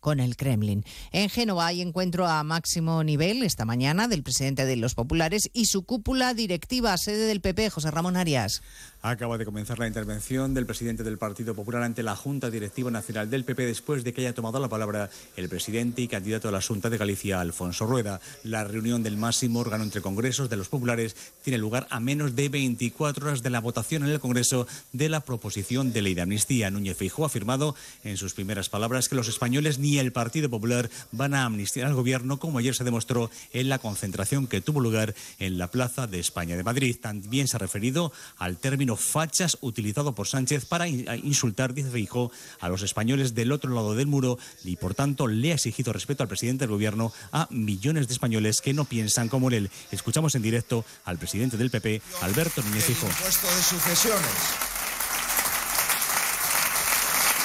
con el Kremlin. En Génova hay encuentro a máximo nivel esta mañana del presidente de los populares y su cúpula directiva, sede del PP, José Ramón Arias. Acaba de comenzar la intervención del presidente del Partido Popular ante la Junta Directiva Nacional del PP después de que haya tomado la palabra el presidente y candidato a la Junta de Galicia, Alfonso Rueda. La reunión del máximo órgano entre congresos de los populares tiene lugar a menos de 24 horas de la votación en el Congreso de la proposición de ley de amnistía. Núñez Feijóo ha afirmado en sus primeras palabras que los españoles ni el Partido Popular van a amnistiar al gobierno, como ayer se demostró en la concentración que tuvo lugar en la Plaza de España de Madrid. También se ha referido al término fachas utilizado por Sánchez para insultar, dice Feijóo, a los españoles del otro lado del muro y, por tanto, le ha exigido respeto al presidente del gobierno a millones de españoles que no piensan como él. Escuchamos en directo al presidente del PP, Alberto Núñez Feijóo.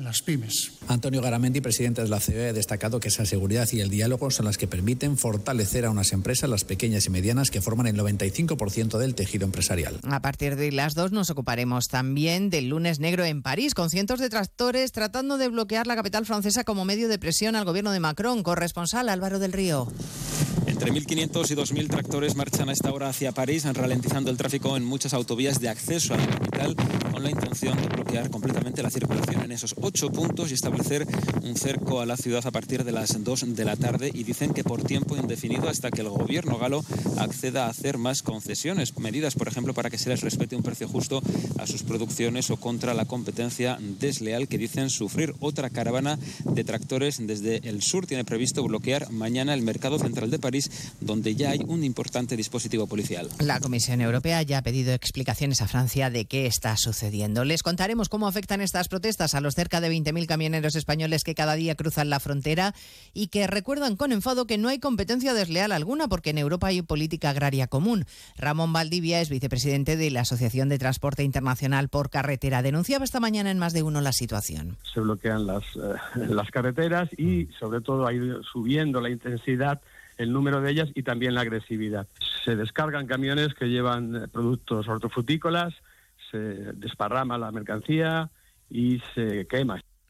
en las pymes. Antonio Garamendi, presidente de la COE, ha destacado que esa seguridad y el diálogo son las que permiten fortalecer a unas empresas, las pequeñas y medianas, que forman el 95% del tejido empresarial. A partir de las dos nos ocuparemos también del lunes negro en París, con cientos de tractores tratando de bloquear la capital francesa como medio de presión al gobierno de Macron. Corresponsal Álvaro del Río. Entre 1.500 y 2.000 tractores marchan a esta hora hacia París, ralentizando el tráfico en muchas autovías de acceso a la capital, con la intención de bloquear completamente la circulación en esos ocho puntos y establecer un cerco a la ciudad a partir de las 2 de la tarde. Y dicen que por tiempo indefinido hasta que el gobierno galo acceda a hacer más concesiones, medidas, por ejemplo, para que se les respete un precio justo a sus producciones o contra la competencia desleal que dicen sufrir. Otra caravana de tractores desde el sur tiene previsto bloquear mañana el mercado central de París donde ya hay un importante dispositivo policial. La Comisión Europea ya ha pedido explicaciones a Francia de qué está sucediendo. Les contaremos cómo afectan estas protestas a los cerca de 20.000 camioneros españoles que cada día cruzan la frontera y que recuerdan con enfado que no hay competencia desleal alguna porque en Europa hay política agraria común. Ramón Valdivia es vicepresidente de la Asociación de Transporte Internacional por Carretera. Denunciaba esta mañana en más de uno la situación. Se bloquean las, eh, las carreteras y sobre todo ha ido subiendo la intensidad el número de ellas y también la agresividad. Se descargan camiones que llevan eh, productos hortofrutícolas, se desparrama la mercancía y se quema.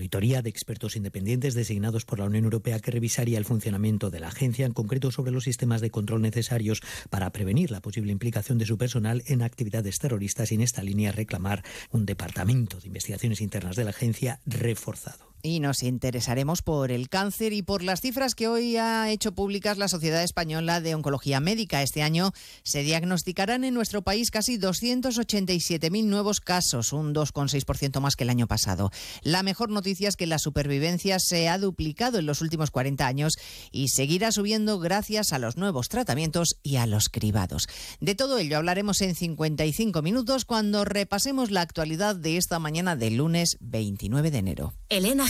auditoría de expertos independientes designados por la Unión Europea que revisaría el funcionamiento de la agencia, en concreto sobre los sistemas de control necesarios para prevenir la posible implicación de su personal en actividades terroristas y en esta línea reclamar un departamento de investigaciones internas de la agencia reforzado. Y nos interesaremos por el cáncer y por las cifras que hoy ha hecho públicas la Sociedad Española de Oncología Médica. Este año se diagnosticarán en nuestro país casi 287.000 nuevos casos, un 2,6% más que el año pasado. La mejor noticia es que la supervivencia se ha duplicado en los últimos 40 años y seguirá subiendo gracias a los nuevos tratamientos y a los cribados. De todo ello hablaremos en 55 minutos cuando repasemos la actualidad de esta mañana del lunes 29 de enero. Elena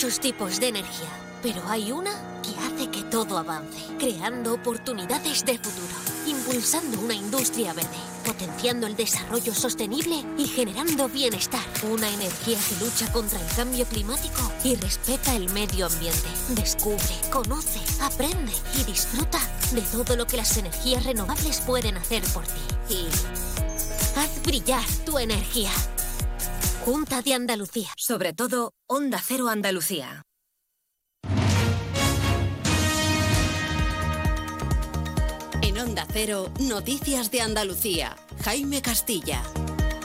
Muchos tipos de energía, pero hay una que hace que todo avance, creando oportunidades de futuro, impulsando una industria verde, potenciando el desarrollo sostenible y generando bienestar. Una energía que lucha contra el cambio climático y respeta el medio ambiente. Descubre, conoce, aprende y disfruta de todo lo que las energías renovables pueden hacer por ti. Y haz brillar tu energía. Junta de Andalucía. Sobre todo, Onda Cero Andalucía. En Onda Cero, Noticias de Andalucía. Jaime Castilla.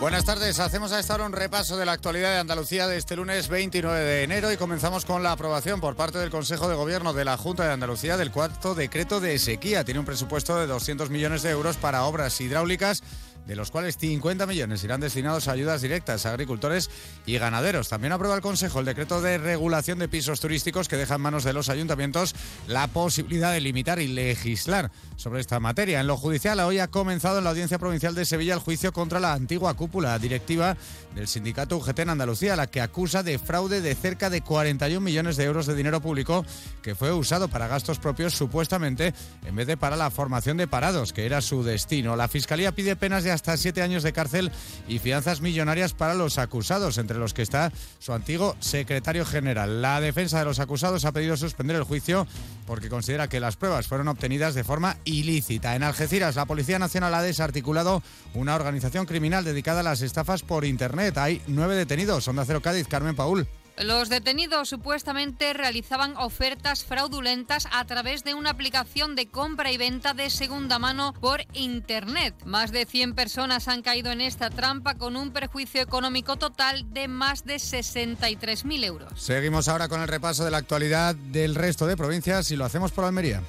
Buenas tardes, hacemos a esta hora un repaso de la actualidad de Andalucía de este lunes 29 de enero y comenzamos con la aprobación por parte del Consejo de Gobierno de la Junta de Andalucía del cuarto decreto de sequía. Tiene un presupuesto de 200 millones de euros para obras hidráulicas de los cuales 50 millones irán destinados a ayudas directas a agricultores y ganaderos. También aprueba el Consejo el decreto de regulación de pisos turísticos que deja en manos de los ayuntamientos la posibilidad de limitar y legislar sobre esta materia. En lo judicial, hoy ha comenzado en la Audiencia Provincial de Sevilla el juicio contra la antigua cúpula directiva del sindicato UGT en Andalucía, la que acusa de fraude de cerca de 41 millones de euros de dinero público que fue usado para gastos propios supuestamente en vez de para la formación de parados, que era su destino. La Fiscalía pide penas de hasta siete años de cárcel y fianzas millonarias para los acusados, entre los que está su antiguo secretario general. La defensa de los acusados ha pedido suspender el juicio porque considera que las pruebas fueron obtenidas de forma ilícita. En Algeciras, la Policía Nacional ha desarticulado una organización criminal dedicada a las estafas por Internet. Hay nueve detenidos. Onda Cero Cádiz, Carmen Paul. Los detenidos supuestamente realizaban ofertas fraudulentas a través de una aplicación de compra y venta de segunda mano por Internet. Más de 100 personas han caído en esta trampa con un perjuicio económico total de más de 63.000 euros. Seguimos ahora con el repaso de la actualidad del resto de provincias y lo hacemos por Almería.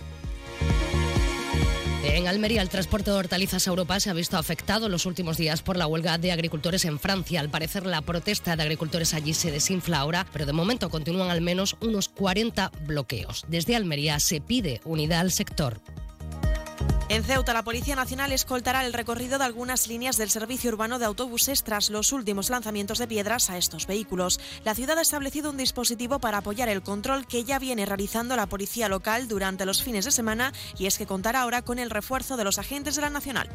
En Almería, el transporte de hortalizas a Europa se ha visto afectado los últimos días por la huelga de agricultores en Francia. Al parecer, la protesta de agricultores allí se desinfla ahora, pero de momento continúan al menos unos 40 bloqueos. Desde Almería se pide unidad al sector. En Ceuta, la Policía Nacional escoltará el recorrido de algunas líneas del servicio urbano de autobuses tras los últimos lanzamientos de piedras a estos vehículos. La ciudad ha establecido un dispositivo para apoyar el control que ya viene realizando la policía local durante los fines de semana y es que contará ahora con el refuerzo de los agentes de la Nacional.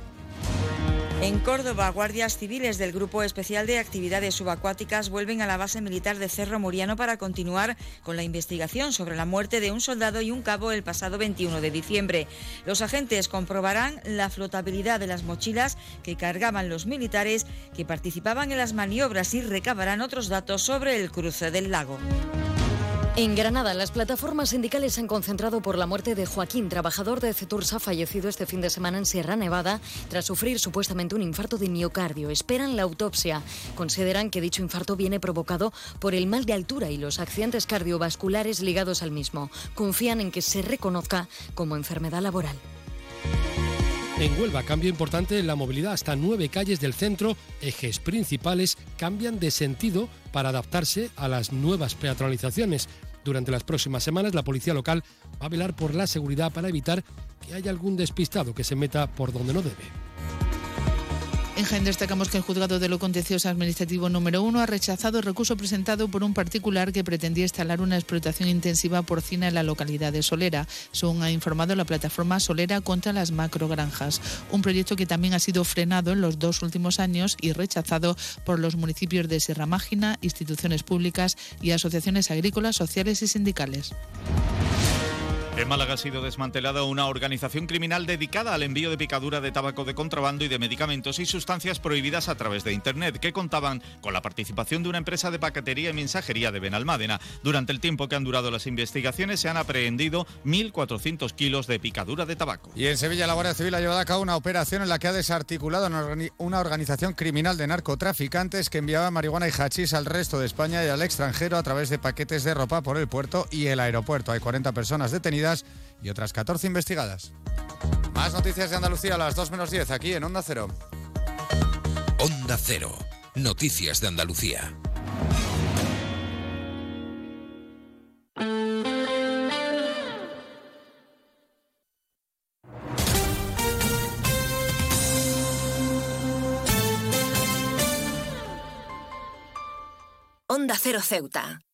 En Córdoba, guardias civiles del Grupo Especial de Actividades Subacuáticas vuelven a la base militar de Cerro Muriano para continuar con la investigación sobre la muerte de un soldado y un cabo el pasado 21 de diciembre. Los agentes comprobarán la flotabilidad de las mochilas que cargaban los militares que participaban en las maniobras y recabarán otros datos sobre el cruce del lago. En Granada, las plataformas sindicales se han concentrado por la muerte de Joaquín, trabajador de Cetursa, fallecido este fin de semana en Sierra Nevada tras sufrir supuestamente un infarto de miocardio. Esperan la autopsia. Consideran que dicho infarto viene provocado por el mal de altura y los accidentes cardiovasculares ligados al mismo. Confían en que se reconozca como enfermedad laboral. En Huelva, cambio importante en la movilidad. Hasta nueve calles del centro, ejes principales, cambian de sentido para adaptarse a las nuevas peatonalizaciones. Durante las próximas semanas, la policía local va a velar por la seguridad para evitar que haya algún despistado que se meta por donde no debe. En Jaén destacamos que el juzgado de lo contencioso administrativo número uno ha rechazado el recurso presentado por un particular que pretendía instalar una explotación intensiva porcina en la localidad de Solera, según ha informado la plataforma Solera contra las macrogranjas. Un proyecto que también ha sido frenado en los dos últimos años y rechazado por los municipios de Sierra Mágina, instituciones públicas y asociaciones agrícolas, sociales y sindicales. En Málaga ha sido desmantelada una organización criminal dedicada al envío de picadura de tabaco de contrabando y de medicamentos y sustancias prohibidas a través de Internet, que contaban con la participación de una empresa de paquetería y mensajería de Benalmádena. Durante el tiempo que han durado las investigaciones se han aprehendido 1.400 kilos de picadura de tabaco. Y en Sevilla la Guardia Civil ha llevado a cabo una operación en la que ha desarticulado una organización criminal de narcotraficantes que enviaba marihuana y hachís al resto de España y al extranjero a través de paquetes de ropa por el puerto y el aeropuerto. Hay 40 personas detenidas y otras 14 investigadas. Más noticias de Andalucía a las 2 menos 10 aquí en Onda Cero. Onda Cero. Noticias de Andalucía. Onda Cero Ceuta,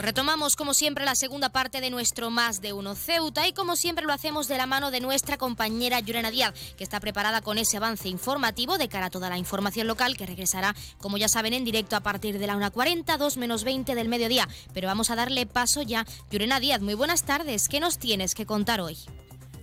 Pues retomamos como siempre la segunda parte de nuestro Más de Uno Ceuta y como siempre lo hacemos de la mano de nuestra compañera Yurena Díaz, que está preparada con ese avance informativo de cara a toda la información local que regresará, como ya saben, en directo a partir de la 1.40, 2 menos 20 del mediodía. Pero vamos a darle paso ya. Yurena Díaz, muy buenas tardes. ¿Qué nos tienes que contar hoy?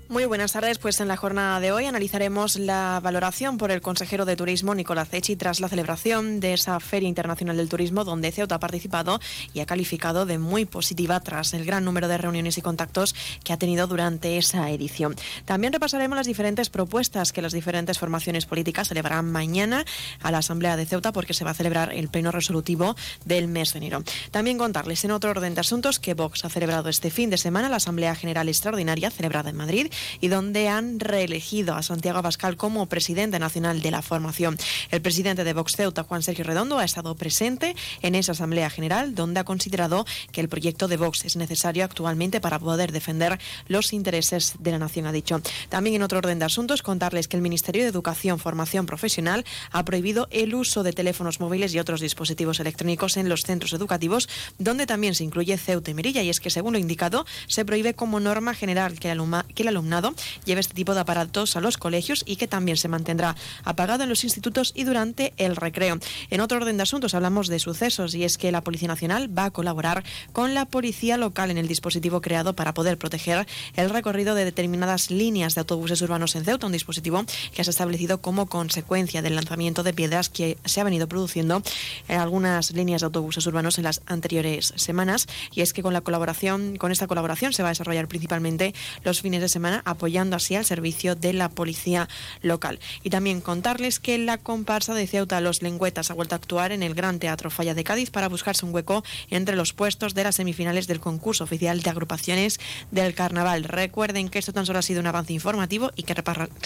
Muy buenas tardes. Pues en la jornada de hoy analizaremos la valoración por el consejero de Turismo Nicolás Echi tras la celebración de esa Feria Internacional del Turismo donde Ceuta ha participado y ha calificado de muy positiva tras el gran número de reuniones y contactos que ha tenido durante esa edición. También repasaremos las diferentes propuestas que las diferentes formaciones políticas celebrarán mañana a la Asamblea de Ceuta porque se va a celebrar el pleno resolutivo del mes de enero. También contarles en otro orden de asuntos que Vox ha celebrado este fin de semana la Asamblea General Extraordinaria celebrada en Madrid y donde han reelegido a Santiago Abascal como presidente nacional de la formación. El presidente de Vox Ceuta, Juan Sergio Redondo, ha estado presente en esa Asamblea General, donde ha considerado que el proyecto de Vox es necesario actualmente para poder defender los intereses de la nación, ha dicho. También en otro orden de asuntos, contarles que el Ministerio de Educación, Formación Profesional ha prohibido el uso de teléfonos móviles y otros dispositivos electrónicos en los centros educativos, donde también se incluye Ceuta y Merilla, y es que, según lo indicado, se prohíbe como norma general que el, el alumnado lleve este tipo de aparatos a los colegios y que también se mantendrá apagado en los institutos y durante el recreo. En otro orden de asuntos hablamos de sucesos y es que la Policía Nacional va a colaborar con la Policía Local en el dispositivo creado para poder proteger el recorrido de determinadas líneas de autobuses urbanos en Ceuta, un dispositivo que se ha establecido como consecuencia del lanzamiento de piedras que se ha venido produciendo en algunas líneas de autobuses urbanos en las anteriores semanas y es que con la colaboración con esta colaboración se va a desarrollar principalmente los fines de semana apoyando así al servicio de la policía local. Y también contarles que la comparsa de Ceuta Los Lengüetas ha vuelto a actuar en el Gran Teatro Falla de Cádiz para buscarse un hueco entre los puestos de las semifinales del concurso oficial de agrupaciones del carnaval. Recuerden que esto tan solo ha sido un avance informativo y que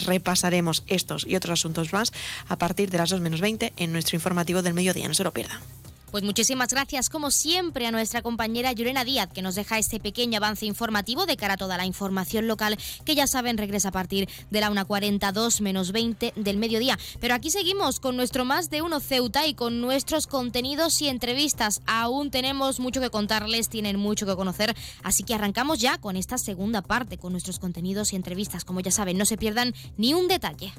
repasaremos estos y otros asuntos más a partir de las 2 menos 20 en nuestro informativo del mediodía. No se lo pierdan. Pues muchísimas gracias, como siempre, a nuestra compañera Yurena Díaz, que nos deja este pequeño avance informativo de cara a toda la información local, que ya saben regresa a partir de la 1.42 menos 20 del mediodía. Pero aquí seguimos con nuestro más de uno Ceuta y con nuestros contenidos y entrevistas. Aún tenemos mucho que contarles, tienen mucho que conocer, así que arrancamos ya con esta segunda parte, con nuestros contenidos y entrevistas. Como ya saben, no se pierdan ni un detalle.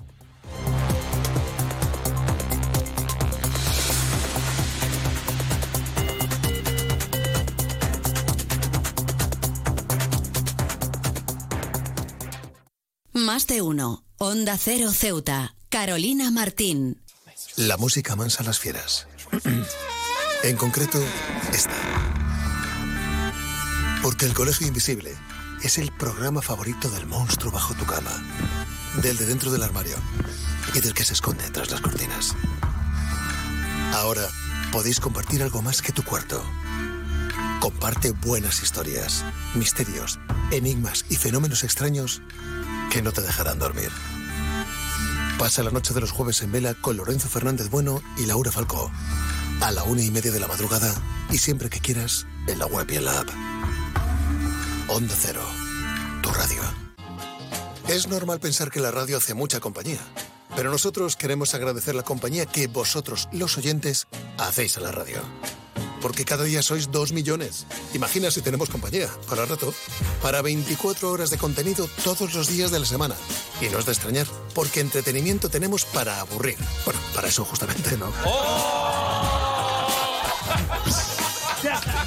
Más de uno. Onda Cero Ceuta. Carolina Martín. La música mansa las fieras. en concreto, esta. Porque el Colegio Invisible es el programa favorito del monstruo bajo tu cama, del de dentro del armario y del que se esconde tras las cortinas. Ahora podéis compartir algo más que tu cuarto. Comparte buenas historias, misterios, enigmas y fenómenos extraños que no te dejarán dormir. Pasa la noche de los jueves en vela con Lorenzo Fernández Bueno y Laura Falcó. A la una y media de la madrugada y siempre que quieras en la web y en la app. Onda Cero, tu radio. Es normal pensar que la radio hace mucha compañía, pero nosotros queremos agradecer la compañía que vosotros, los oyentes, hacéis a la radio porque cada día sois dos millones. Imagina si tenemos compañía, para rato, para 24 horas de contenido todos los días de la semana. Y no es de extrañar, porque entretenimiento tenemos para aburrir. Bueno, para eso justamente, ¿no?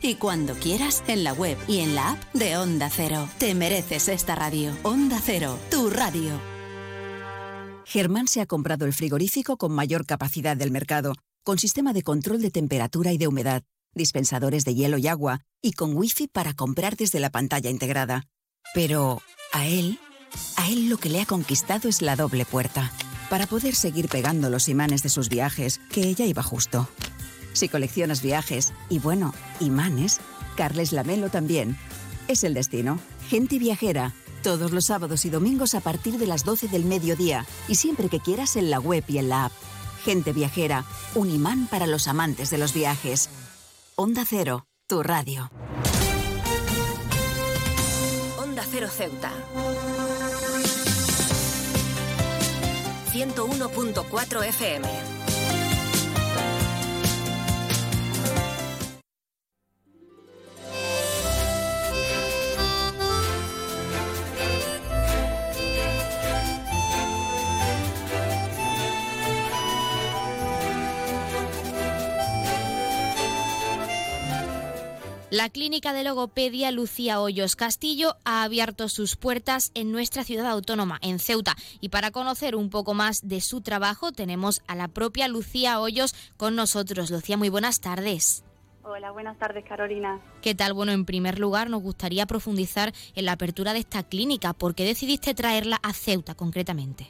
Y cuando quieras, en la web y en la app de Onda Cero. Te mereces esta radio. Onda Cero, tu radio. Germán se ha comprado el frigorífico con mayor capacidad del mercado, con sistema de control de temperatura y de humedad, dispensadores de hielo y agua, y con wifi para comprar desde la pantalla integrada. Pero a él, a él lo que le ha conquistado es la doble puerta, para poder seguir pegando los imanes de sus viajes, que ella iba justo. Si coleccionas viajes y bueno, imanes, Carles Lamelo también. Es el destino. Gente viajera. Todos los sábados y domingos a partir de las 12 del mediodía y siempre que quieras en la web y en la app. Gente viajera, un imán para los amantes de los viajes. Onda Cero, tu radio. Onda Cero Ceuta. 101.4 FM. La clínica de logopedia Lucía Hoyos Castillo ha abierto sus puertas en nuestra ciudad autónoma, en Ceuta. Y para conocer un poco más de su trabajo, tenemos a la propia Lucía Hoyos con nosotros. Lucía, muy buenas tardes. Hola, buenas tardes, Carolina. ¿Qué tal? Bueno, en primer lugar, nos gustaría profundizar en la apertura de esta clínica. ¿Por qué decidiste traerla a Ceuta concretamente?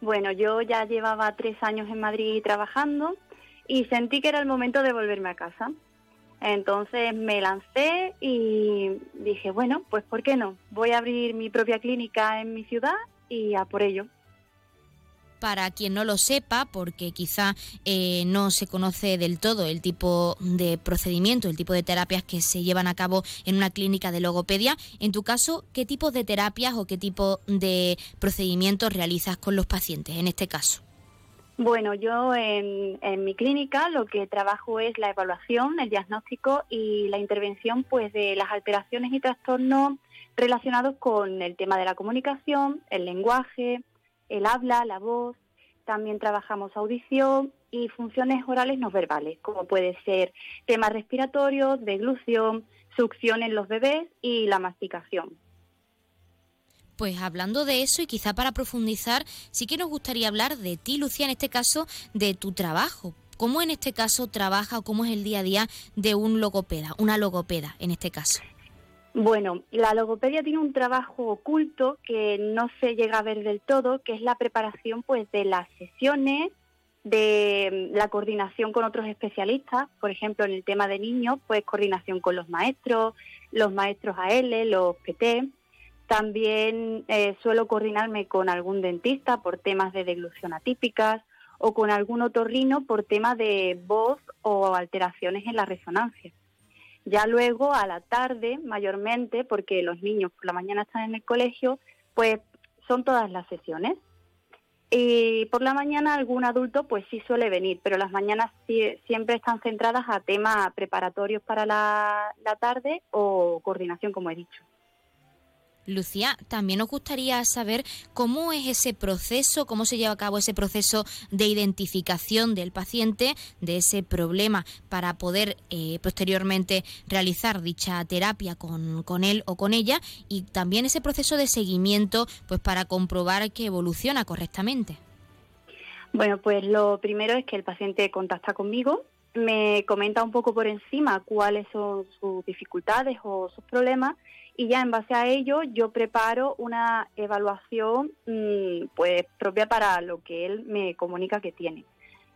Bueno, yo ya llevaba tres años en Madrid trabajando y sentí que era el momento de volverme a casa. Entonces me lancé y dije, bueno, pues ¿por qué no? Voy a abrir mi propia clínica en mi ciudad y a por ello. Para quien no lo sepa, porque quizá eh, no se conoce del todo el tipo de procedimiento, el tipo de terapias que se llevan a cabo en una clínica de logopedia, en tu caso, ¿qué tipo de terapias o qué tipo de procedimientos realizas con los pacientes en este caso? Bueno, yo en, en, mi clínica lo que trabajo es la evaluación, el diagnóstico y la intervención pues de las alteraciones y trastornos relacionados con el tema de la comunicación, el lenguaje, el habla, la voz. También trabajamos audición y funciones orales no verbales, como puede ser temas respiratorios, deglución, succión en los bebés y la masticación. Pues hablando de eso y quizá para profundizar, sí que nos gustaría hablar de ti, Lucía, en este caso, de tu trabajo. ¿Cómo en este caso trabaja o cómo es el día a día de un logopeda, una logopeda en este caso? Bueno, la logopedia tiene un trabajo oculto que no se llega a ver del todo, que es la preparación pues de las sesiones, de la coordinación con otros especialistas, por ejemplo, en el tema de niños, pues coordinación con los maestros, los maestros AL, los PT. También eh, suelo coordinarme con algún dentista por temas de deglución atípicas o con algún otorrino por temas de voz o alteraciones en la resonancia. Ya luego a la tarde, mayormente, porque los niños por la mañana están en el colegio, pues son todas las sesiones. Y por la mañana algún adulto pues sí suele venir, pero las mañanas siempre están centradas a temas preparatorios para la tarde o coordinación, como he dicho. Lucía, también nos gustaría saber cómo es ese proceso, cómo se lleva a cabo ese proceso de identificación del paciente, de ese problema, para poder eh, posteriormente realizar dicha terapia con, con, él o con ella y también ese proceso de seguimiento pues para comprobar que evoluciona correctamente. Bueno, pues lo primero es que el paciente contacta conmigo, me comenta un poco por encima cuáles son sus dificultades o sus problemas y ya en base a ello yo preparo una evaluación mm, pues propia para lo que él me comunica que tiene.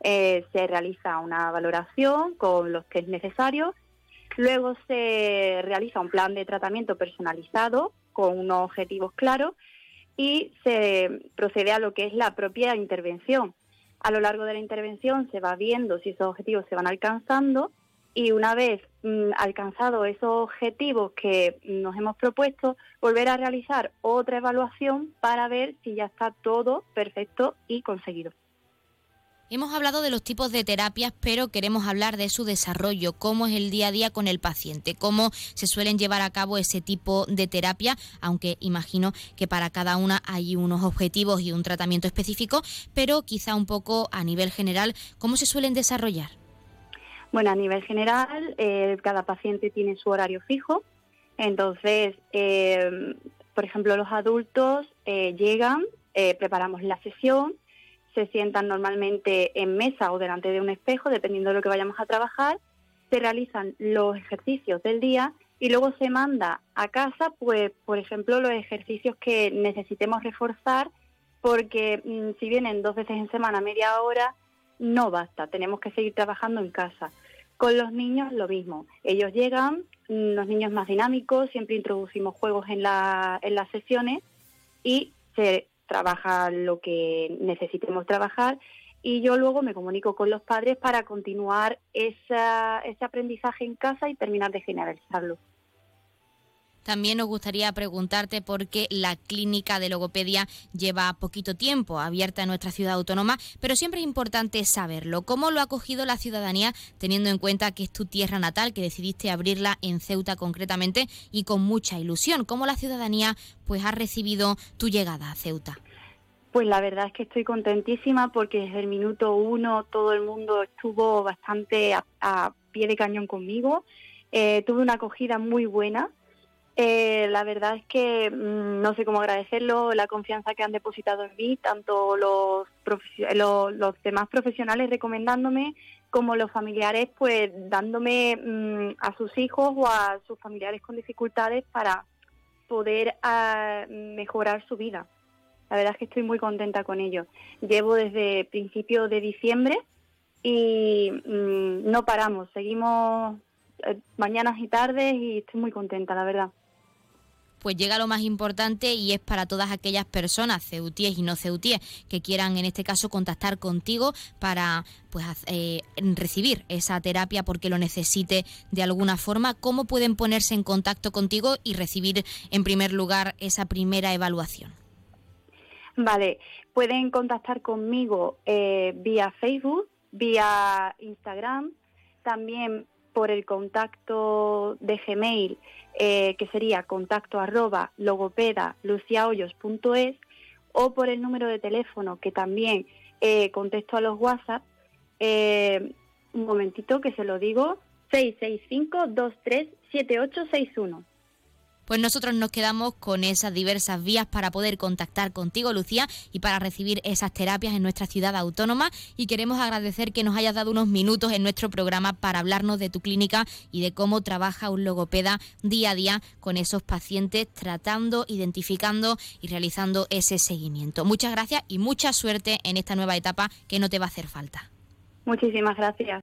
Eh, se realiza una valoración con los que es necesario, luego se realiza un plan de tratamiento personalizado con unos objetivos claros y se procede a lo que es la propia intervención. A lo largo de la intervención se va viendo si esos objetivos se van alcanzando y una vez mm, alcanzado esos objetivos que nos hemos propuesto, volver a realizar otra evaluación para ver si ya está todo perfecto y conseguido. Hemos hablado de los tipos de terapias, pero queremos hablar de su desarrollo, cómo es el día a día con el paciente, cómo se suelen llevar a cabo ese tipo de terapia, aunque imagino que para cada una hay unos objetivos y un tratamiento específico, pero quizá un poco a nivel general, cómo se suelen desarrollar. Bueno, a nivel general, eh, cada paciente tiene su horario fijo. Entonces, eh, por ejemplo, los adultos eh, llegan, preparamos la sesión, se sientan normalmente en mesa o delante de un espejo, dependiendo de lo que vayamos a trabajar, se realizan los ejercicios del día y luego se manda a casa, pues, por ejemplo, los ejercicios que necesitemos reforzar, porque mm, si vienen dos veces en semana, media hora, no basta, tenemos que seguir trabajando en casa. Con los niños lo mismo, ellos llegan, los niños más dinámicos, siempre introducimos juegos en, la, en las sesiones y se trabaja lo que necesitemos trabajar y yo luego me comunico con los padres para continuar esa, ese aprendizaje en casa y terminar de generalizarlo. También nos gustaría preguntarte por qué la clínica de logopedia lleva poquito tiempo abierta en nuestra ciudad autónoma, pero siempre es importante saberlo. ¿Cómo lo ha acogido la ciudadanía teniendo en cuenta que es tu tierra natal, que decidiste abrirla en Ceuta concretamente y con mucha ilusión? ¿Cómo la ciudadanía pues ha recibido tu llegada a Ceuta? Pues la verdad es que estoy contentísima porque desde el minuto uno todo el mundo estuvo bastante a, pie de cañón conmigo. Eh, tuve una acogida muy buena eh, la verdad es que mm, no sé cómo agradecerlo, la confianza que han depositado en mí, tanto los, los, demás profesionales recomendándome como los familiares, pues dándome mm, a sus hijos o a sus familiares con dificultades para poder ah, mejorar su vida. La verdad es que estoy muy contenta con ello. Llevo desde principios de diciembre y mm, no paramos, seguimos eh, mañanas y tardes y estoy muy contenta, la verdad pues llega lo más importante y es para todas aquellas personas, ceutíes y no ceutíes, que quieran en este caso contactar contigo para pues eh, recibir esa terapia porque lo necesite de alguna forma, ¿cómo pueden ponerse en contacto contigo y recibir en primer lugar esa primera evaluación? Vale, pueden contactar conmigo eh, vía Facebook, vía Instagram, también por el contacto de Gmail, eh, que sería contacto arroba logopeda o por el número de teléfono que también eh, contesto a los WhatsApp, Eh, un momentito que se lo digo. 665-237861. Pues nosotros nos quedamos con esas diversas vías para poder contactar contigo, Lucía, y para recibir esas terapias en nuestra ciudad autónoma. Y queremos agradecer que nos hayas dado unos minutos en nuestro programa para hablarnos de tu clínica y de cómo trabaja un logopeda día a día con esos pacientes, tratando, identificando y realizando ese seguimiento. Muchas gracias y mucha suerte en esta nueva etapa que no te va a hacer falta. Muchísimas gracias.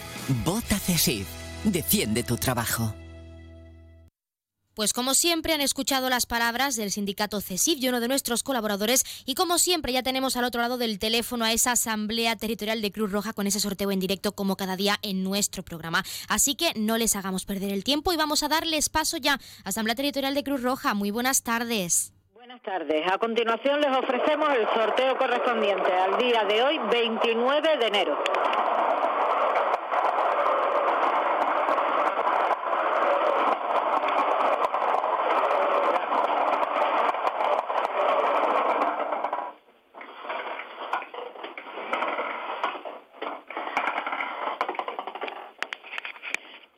Vota CESIF. Defiende tu trabajo. Pues como siempre han escuchado las palabras del sindicato CESIF y uno de nuestros colaboradores y como siempre ya tenemos al otro lado del teléfono a esa asamblea territorial de Cruz Roja con ese sorteo en directo como cada día en nuestro programa. Así que no les hagamos perder el tiempo y vamos a darles paso ya. Asamblea Territorial de Cruz Roja, muy buenas tardes. Buenas tardes. A continuación les ofrecemos el sorteo correspondiente al día de hoy, 29 de enero.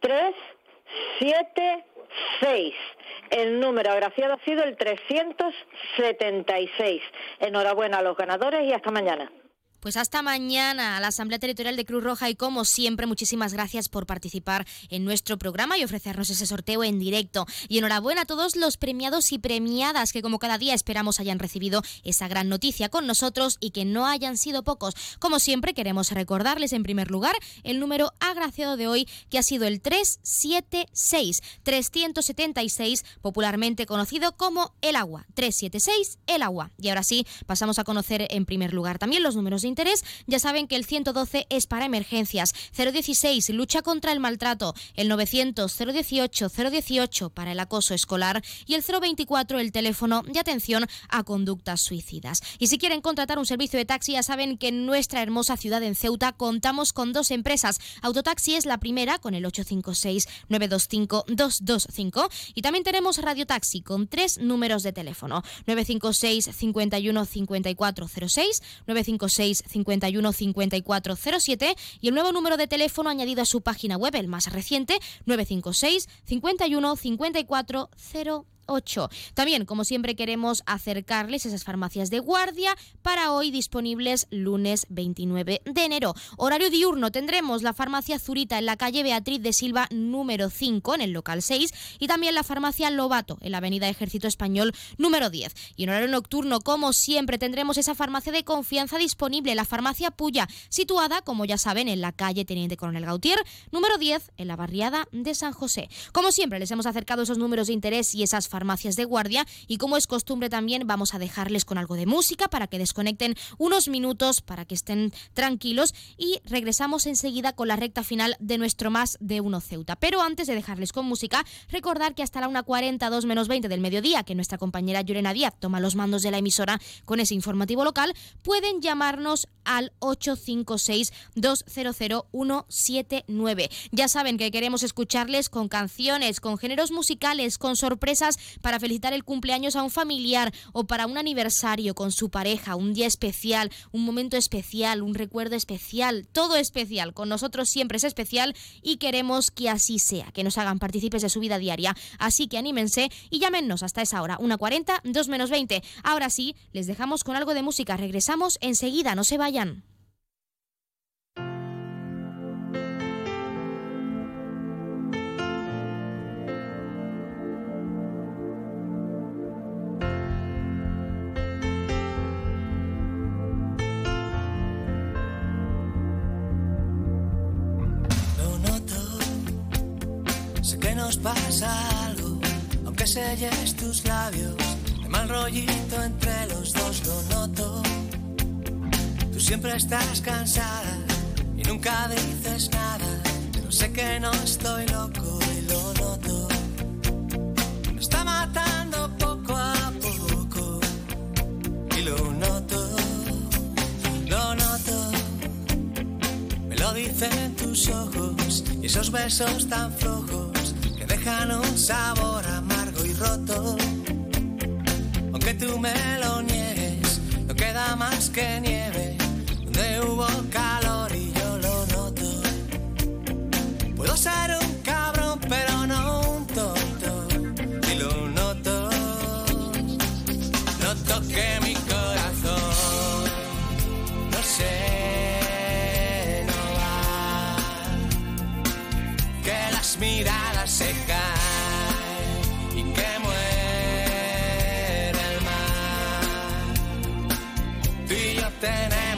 Tres, siete, seis. El número agraciado ha sido el 376. Enhorabuena a los ganadores y hasta mañana. Pues hasta mañana a la Asamblea Territorial de Cruz Roja y como siempre muchísimas gracias por participar en nuestro programa y ofrecernos ese sorteo en directo. Y enhorabuena a todos los premiados y premiadas que como cada día esperamos hayan recibido esa gran noticia con nosotros y que no hayan sido pocos. Como siempre queremos recordarles en primer lugar el número agraciado de hoy que ha sido el 376 376 popularmente conocido como el agua. 376 el agua. Y ahora sí pasamos a conocer en primer lugar también los números de interés, ya saben que el 112 es para emergencias, 016 lucha contra el maltrato, el 900 018 018 para el acoso escolar. Y el 024 el teléfono de atención a conductas suicidas. Y si quieren contratar un servicio de taxi, ya saben que en nuestra hermosa ciudad en Ceuta contamos con dos empresas. Autotaxi es la primera con el 856 925 225 y también tenemos Radio Taxi con tres números de teléfono. 956 51 54 06 956 51 54 07 y el nuevo número de teléfono añadido a su página web, el más reciente, 956 51 54 08. También, como siempre, queremos acercarles esas farmacias de guardia para hoy disponibles lunes 29 de enero. Horario diurno tendremos la farmacia Zurita en la calle Beatriz de Silva número 5 en el local 6 y también la farmacia Lobato en la avenida Ejército Español número 10. Y en horario nocturno, como siempre, tendremos esa farmacia de confianza disponible, la farmacia Puya, situada, como ya saben, en la calle Teniente Coronel Gautier número 10 en la barriada de San José. Como siempre, les hemos acercado esos números de interés y esas farmacias de guardia y como es costumbre también vamos a dejarles con algo de música para que desconecten unos minutos para que estén tranquilos y regresamos enseguida con la recta final de nuestro más de uno Ceuta. Pero antes de dejarles con música, recordar que hasta la 1.40, 2 menos 20 del mediodía, que nuestra compañera Llorena Díaz toma los mandos de la emisora con ese informativo local, pueden llamarnos al 856-200-179. Ya saben que queremos escucharles con canciones, con géneros musicales, con sorpresas para felicitar el cumpleaños a un familiar o para un aniversario con su pareja, un día especial, un momento especial, un recuerdo especial, todo especial. Con nosotros siempre es especial y queremos que así sea, que nos hagan partícipes de su vida diaria. Así que anímense y llámenos hasta esa hora, 1.40, 2 menos 20. Ahora sí, les dejamos con algo de música. Regresamos enseguida, no se vayan. Algo, aunque selles tus labios. De mal rollito entre los dos lo noto. Tú siempre estás cansada y nunca dices nada. Pero sé que no estoy loco y lo noto. Me está matando poco a poco y lo noto. Lo noto. Me lo dicen tus ojos y esos besos tan flojos un sabor amargo y roto. Aunque tú me lo niegues, no queda más que nieve. Donde hubo calor y yo lo noto. Puedo ser un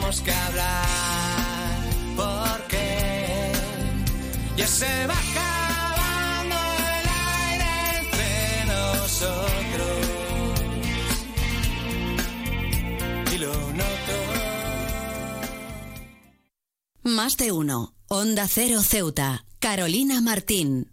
tenemos que hablar porque ya se va acabando el aire entre nosotros. Y lo noto. Más de uno. Onda Cero Ceuta. Carolina Martín.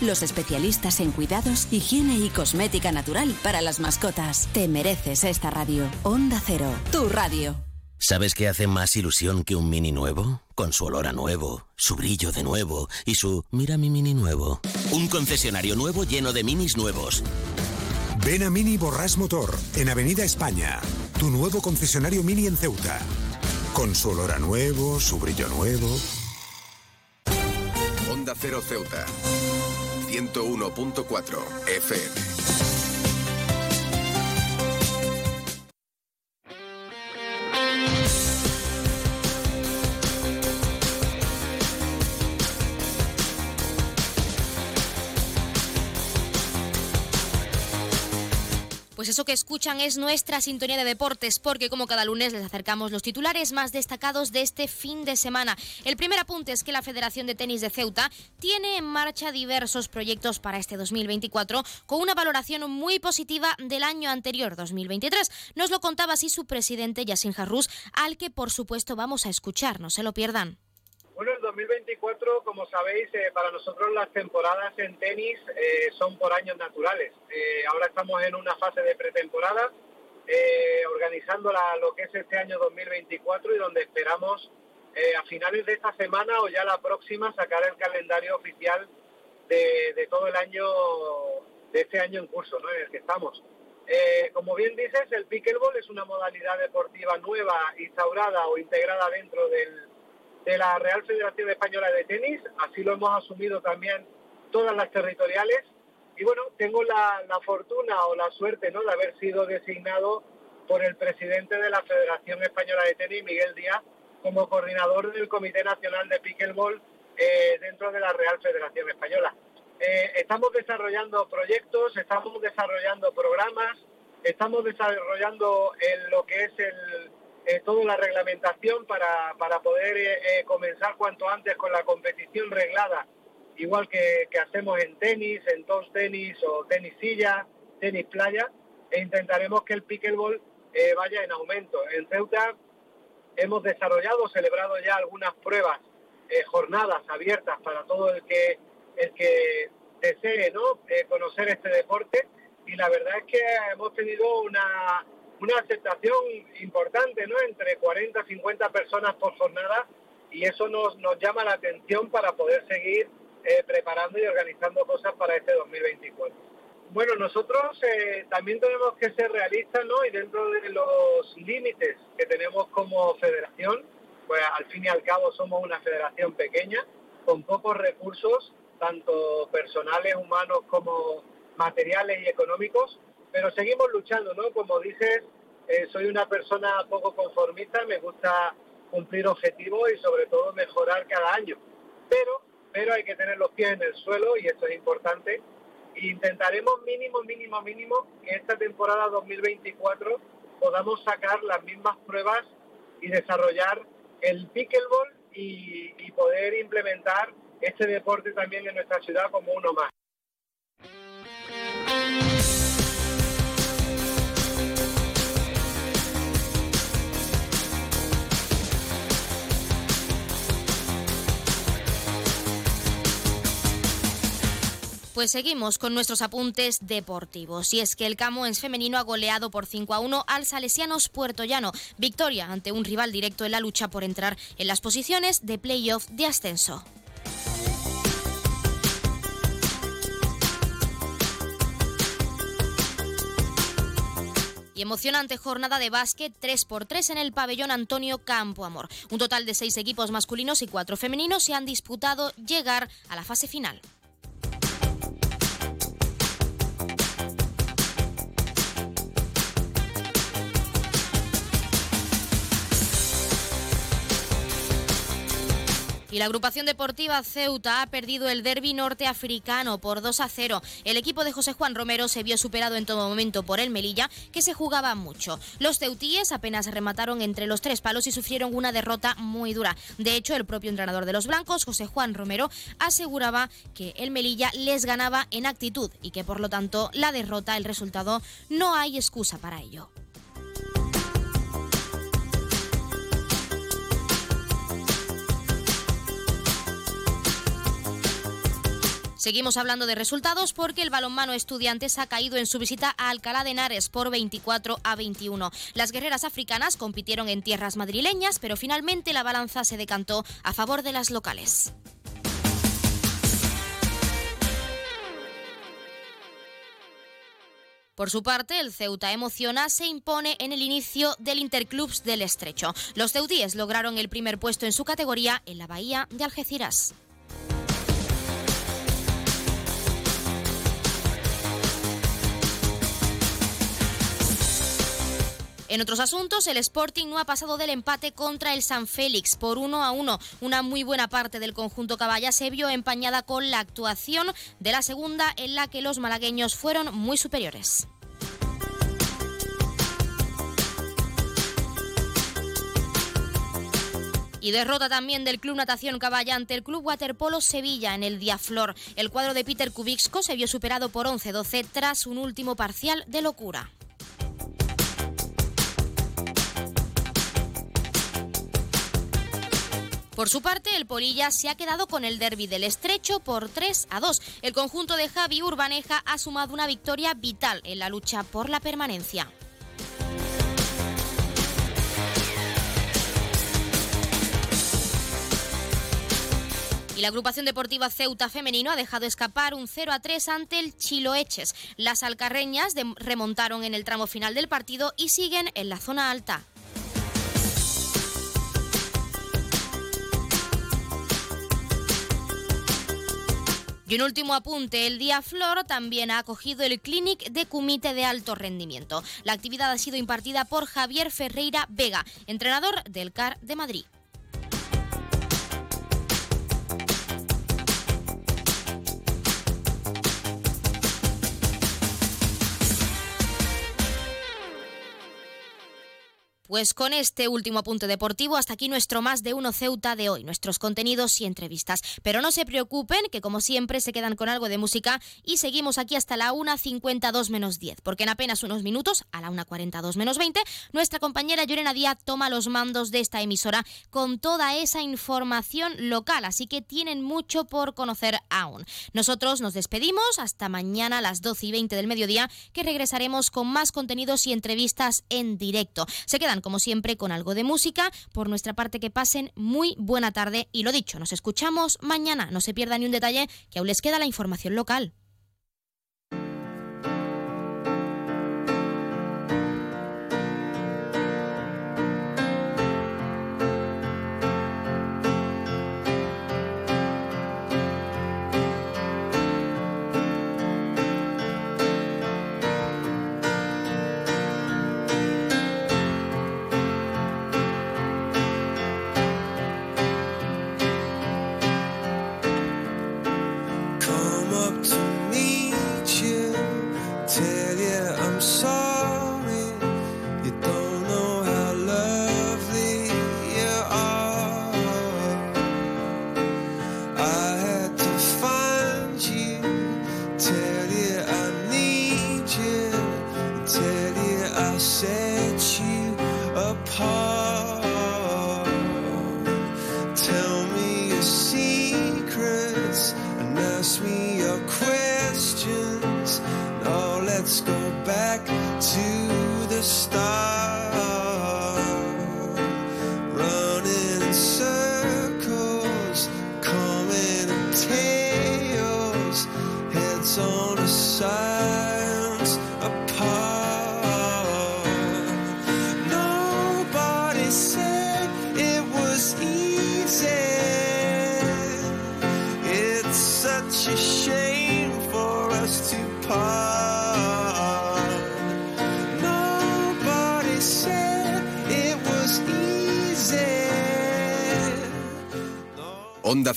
los especialistas en cuidados, higiene y cosmética natural para las mascotas. Te mereces esta radio. Onda Cero, tu radio. ¿Sabes qué hace más ilusión que un mini nuevo? Con su olor a nuevo, su brillo de nuevo y su mira mi mini nuevo. Un concesionario nuevo lleno de minis nuevos. Ven a Mini Borrás Motor, en Avenida España. Tu nuevo concesionario Mini en Ceuta. Con su olor a nuevo, su brillo nuevo. Onda Cero Ceuta. 101.4 FM. Pues eso que escuchan es nuestra sintonía de deportes, porque como cada lunes les acercamos los titulares más destacados de este fin de semana. El primer apunte es que la Federación de Tenis de Ceuta tiene en marcha diversos proyectos para este 2024 con una valoración muy positiva del año anterior, 2023. Nos lo contaba así su presidente Yassin Harrus, al que por supuesto vamos a escuchar, no se lo pierdan. 2024, como sabéis, eh, para nosotros las temporadas en tenis eh, son por años naturales. Eh, ahora estamos en una fase de pretemporada, eh, organizando la- lo que es este año 2024 y donde esperamos eh, a finales de esta semana o ya la próxima sacar el calendario oficial de, de todo el año, de este año en curso, ¿no? en el que estamos. Eh, como bien dices, el pickleball es una modalidad deportiva nueva, instaurada o integrada dentro del, de la Real Federación Española de Tenis, así lo hemos asumido también todas las territoriales. Y bueno, tengo la, la fortuna o la suerte ¿no? de haber sido designado por el presidente de la Federación Española de Tenis, Miguel Díaz, como coordinador del Comité Nacional de Pickleball eh, dentro de la Real Federación Española. Eh, estamos desarrollando proyectos, estamos desarrollando programas, estamos desarrollando lo que es el, eh, toda la reglamentación para, para poder eh, eh, comenzar cuanto antes con la competición reglada, igual que, que hacemos en tenis, en toast tenis o tenis silla, tenis playa, e intentaremos que el pickleball eh, vaya en aumento. En Ceuta hemos desarrollado, celebrado ya algunas pruebas, eh, jornadas abiertas para todo el que el que desee ¿no? Eh, conocer este deporte y la verdad es que hemos tenido una, una aceptación importante, ¿no? Entre 40 50 personas por jornada y eso nos, nos llama la atención para poder seguir eh, preparando y organizando cosas para este 2024. Bueno, nosotros eh, también tenemos que ser realistas, ¿no? Y dentro de los límites que tenemos como federación, pues al fin y al cabo somos una federación pequeña, con pocos recursos tanto personales, humanos como materiales y económicos, pero seguimos luchando, ¿no? Como dices, eh, soy una persona poco conformista, me gusta cumplir objetivos y sobre todo mejorar cada año. Pero, pero hay que tener los pies en el suelo y esto es importante. intentaremos mínimo, mínimo, mínimo que esta temporada 2024 podamos sacar las mismas pruebas y desarrollar el pickleball y poder implementar este deporte también en nuestra ciudad como uno más. Pues seguimos con nuestros apuntes deportivos. Y es que el Camoens femenino ha goleado por 5 a 1 al Salesianos Puerto Llano. Victoria ante un rival directo en la lucha por entrar en las posiciones de playoff de ascenso. Y emocionante jornada de básquet 3 por 3 en el pabellón Antonio Campo Amor. Un total de seis equipos masculinos y cuatro femeninos se han disputado llegar a la fase final. Y la agrupación deportiva Ceuta ha perdido el derby norteafricano por 2 a 0. El equipo de José Juan Romero se vio superado en todo momento por el Melilla, que se jugaba mucho. Los ceutíes apenas remataron entre los tres palos y sufrieron una derrota muy dura. De hecho, el propio entrenador de los blancos, José Juan Romero, aseguraba que el Melilla les ganaba en actitud y que por lo tanto la derrota, el resultado, no hay excusa para ello. Seguimos hablando de resultados porque el balonmano Estudiantes ha caído en su visita a Alcalá de Henares por 24 a 21. Las guerreras africanas compitieron en tierras madrileñas, pero finalmente la balanza se decantó a favor de las locales. Por su parte, el Ceuta Emociona se impone en el inicio del Interclubs del Estrecho. Los ceutíes lograron el primer puesto en su categoría en la bahía de Algeciras. En otros asuntos, el Sporting no ha pasado del empate contra el San Félix por 1 a 1. Una muy buena parte del conjunto caballa se vio empañada con la actuación de la segunda en la que los malagueños fueron muy superiores. Y derrota también del Club Natación Caballa ante el Club Waterpolo Sevilla en el Diaflor. El cuadro de Peter Kubixko se vio superado por 11-12 tras un último parcial de locura. Por su parte, el Polilla se ha quedado con el derby del Estrecho por 3 a 2. El conjunto de Javi Urbaneja ha sumado una victoria vital en la lucha por la permanencia. Y la agrupación deportiva Ceuta Femenino ha dejado escapar un 0 a 3 ante el Chiloeches. Las alcarreñas remontaron en el tramo final del partido y siguen en la zona alta. Y un último apunte, el Día Flor también ha acogido el Clinic de Cumite de Alto Rendimiento. La actividad ha sido impartida por Javier Ferreira Vega, entrenador del CAR de Madrid. Pues con este último apunte deportivo, hasta aquí nuestro más de uno Ceuta de hoy, nuestros contenidos y entrevistas. Pero no se preocupen, que como siempre se quedan con algo de música y seguimos aquí hasta la 1.52 menos 10, porque en apenas unos minutos, a la 1.42 menos 20, nuestra compañera Llorena Díaz toma los mandos de esta emisora con toda esa información local, así que tienen mucho por conocer aún. Nosotros nos despedimos hasta mañana a las 12 y 20 del mediodía, que regresaremos con más contenidos y entrevistas en directo. Se quedan como siempre, con algo de música. Por nuestra parte, que pasen muy buena tarde y lo dicho, nos escuchamos mañana. No se pierda ni un detalle, que aún les queda la información local.